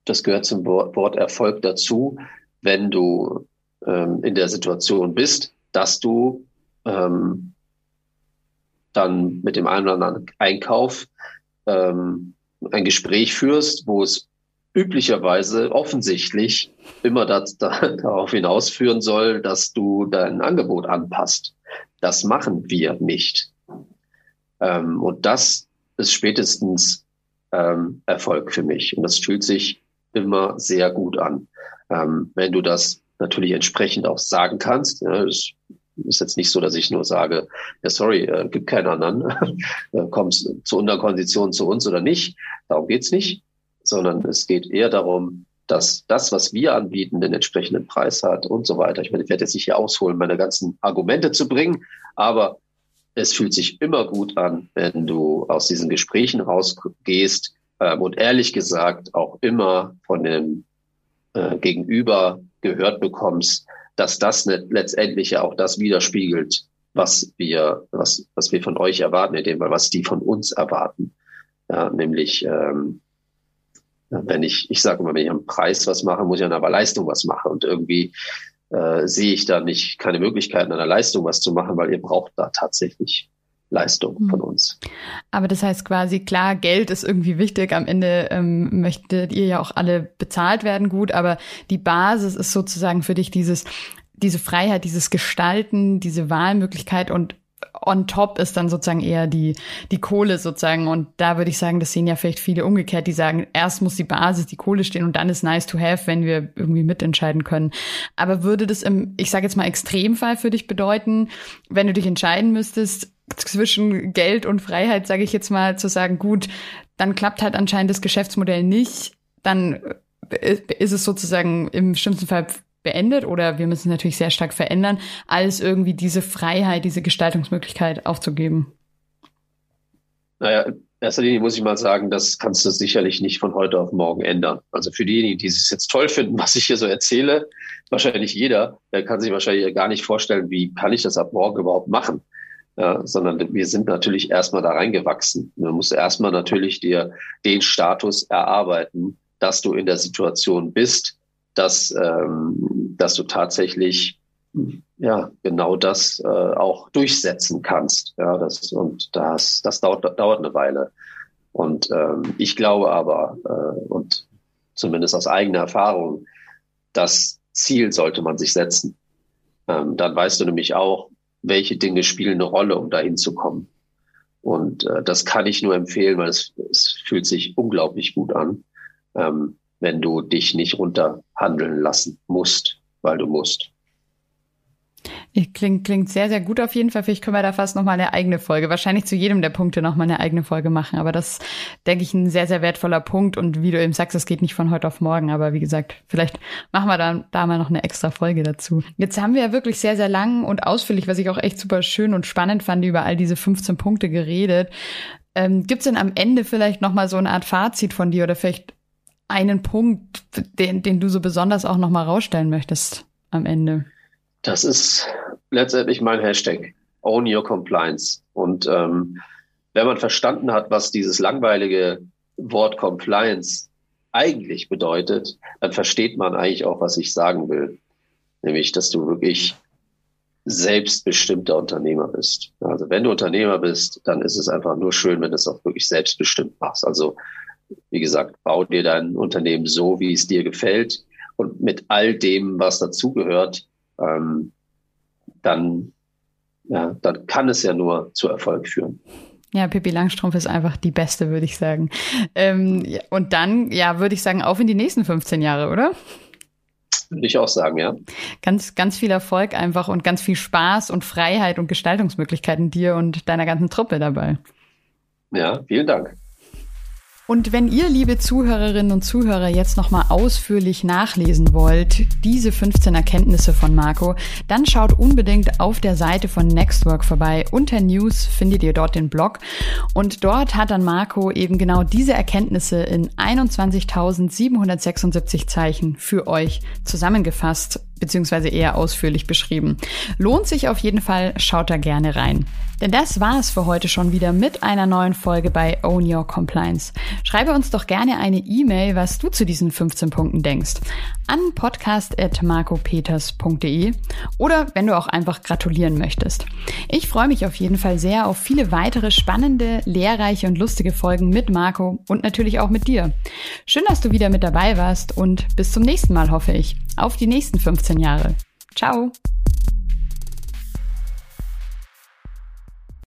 das gehört zum Wort Erfolg dazu, wenn du ähm, in der Situation bist, dass du ähm, dann mit dem einen oder anderen Einkauf ähm, ein Gespräch führst, wo es üblicherweise offensichtlich immer das, da, darauf hinausführen soll, dass du dein Angebot anpasst. Das machen wir nicht. Ähm, und das ist spätestens ähm, Erfolg für mich. Und das fühlt sich immer sehr gut an. Ähm, wenn du das natürlich entsprechend auch sagen kannst, ja, es ist jetzt nicht so, dass ich nur sage, ja, sorry, äh, gibt keinen anderen, äh, kommst zu unteren Konditionen zu uns oder nicht. Darum geht's nicht, sondern es geht eher darum, dass das, was wir anbieten, den entsprechenden Preis hat und so weiter. Ich meine, ich werde jetzt nicht hier ausholen, meine ganzen Argumente zu bringen, aber es fühlt sich immer gut an, wenn du aus diesen Gesprächen rausgehst ähm, und ehrlich gesagt auch immer von dem äh, Gegenüber gehört bekommst, dass das letztendlich ja auch das widerspiegelt, was wir, was, was wir von euch erwarten, in dem Fall, was die von uns erwarten. Ja, nämlich, ähm, wenn ich, ich sage immer, wenn ich am Preis was mache, muss ich an der Leistung was machen. Und irgendwie äh, sehe ich da nicht keine Möglichkeiten, an der Leistung was zu machen, weil ihr braucht da tatsächlich Leistung hm. von uns. Aber das heißt quasi, klar, Geld ist irgendwie wichtig. Am Ende ähm, möchtet ihr ja auch alle bezahlt werden, gut, aber die Basis ist sozusagen für dich dieses, diese Freiheit, dieses Gestalten, diese Wahlmöglichkeit und on top ist dann sozusagen eher die, die Kohle sozusagen. Und da würde ich sagen, das sehen ja vielleicht viele umgekehrt, die sagen, erst muss die Basis, die Kohle stehen und dann ist nice to have, wenn wir irgendwie mitentscheiden können. Aber würde das im, ich sage jetzt mal, Extremfall für dich bedeuten, wenn du dich entscheiden müsstest, zwischen Geld und Freiheit, sage ich jetzt mal, zu sagen, gut, dann klappt halt anscheinend das Geschäftsmodell nicht, dann äh, ist es sozusagen im schlimmsten Fall beendet oder wir müssen natürlich sehr stark verändern, als irgendwie diese Freiheit, diese Gestaltungsmöglichkeit aufzugeben? Naja, in erster Linie muss ich mal sagen, das kannst du sicherlich nicht von heute auf morgen ändern. Also für diejenigen, die es jetzt toll finden, was ich hier so erzähle, wahrscheinlich jeder, der kann sich wahrscheinlich gar nicht vorstellen, wie kann ich das ab morgen überhaupt machen. Ja, sondern wir sind natürlich erstmal da reingewachsen. Du musst erstmal natürlich dir den Status erarbeiten, dass du in der Situation bist, dass, ähm, dass du tatsächlich ja genau das äh, auch durchsetzen kannst. Ja, das und das das dauert dauert eine Weile. Und ähm, ich glaube aber äh, und zumindest aus eigener Erfahrung, das Ziel sollte man sich setzen. Ähm, dann weißt du nämlich auch, welche Dinge spielen eine Rolle, um dahin zu kommen. Und äh, das kann ich nur empfehlen, weil es, es fühlt sich unglaublich gut an. Ähm, wenn du dich nicht runterhandeln lassen musst, weil du musst. Klingt, klingt sehr, sehr gut auf jeden Fall. Vielleicht können wir da fast nochmal eine eigene Folge, wahrscheinlich zu jedem der Punkte nochmal eine eigene Folge machen. Aber das, denke ich, ein sehr, sehr wertvoller Punkt. Und wie du eben sagst, es geht nicht von heute auf morgen. Aber wie gesagt, vielleicht machen wir da, da mal noch eine extra Folge dazu. Jetzt haben wir ja wirklich sehr, sehr lang und ausführlich, was ich auch echt super schön und spannend fand, über all diese 15 Punkte geredet. Ähm, Gibt es denn am Ende vielleicht nochmal so eine Art Fazit von dir oder vielleicht einen Punkt, den, den du so besonders auch nochmal rausstellen möchtest am Ende? Das ist letztendlich mein Hashtag. Own your compliance. Und ähm, wenn man verstanden hat, was dieses langweilige Wort Compliance eigentlich bedeutet, dann versteht man eigentlich auch, was ich sagen will. Nämlich, dass du wirklich selbstbestimmter Unternehmer bist. Also wenn du Unternehmer bist, dann ist es einfach nur schön, wenn du es auch wirklich selbstbestimmt machst. Also wie gesagt, bau dir dein Unternehmen so, wie es dir gefällt und mit all dem, was dazugehört, ähm, dann, ja, dann kann es ja nur zu Erfolg führen. Ja, Pippi Langstrumpf ist einfach die beste, würde ich sagen. Ähm, und dann, ja, würde ich sagen, auf in die nächsten 15 Jahre, oder? Würde ich auch sagen, ja. Ganz, ganz viel Erfolg einfach und ganz viel Spaß und Freiheit und Gestaltungsmöglichkeiten dir und deiner ganzen Truppe dabei. Ja, vielen Dank. Und wenn ihr, liebe Zuhörerinnen und Zuhörer, jetzt nochmal ausführlich nachlesen wollt, diese 15 Erkenntnisse von Marco, dann schaut unbedingt auf der Seite von Nextwork vorbei. Unter News findet ihr dort den Blog. Und dort hat dann Marco eben genau diese Erkenntnisse in 21.776 Zeichen für euch zusammengefasst beziehungsweise eher ausführlich beschrieben. Lohnt sich auf jeden Fall, schaut da gerne rein. Denn das war es für heute schon wieder mit einer neuen Folge bei Own Your Compliance. Schreibe uns doch gerne eine E-Mail, was du zu diesen 15 Punkten denkst, an podcast.marcopeters.de oder wenn du auch einfach gratulieren möchtest. Ich freue mich auf jeden Fall sehr auf viele weitere spannende, lehrreiche und lustige Folgen mit Marco und natürlich auch mit dir. Schön, dass du wieder mit dabei warst und bis zum nächsten Mal hoffe ich. Auf die nächsten 15 Jahre. Ciao!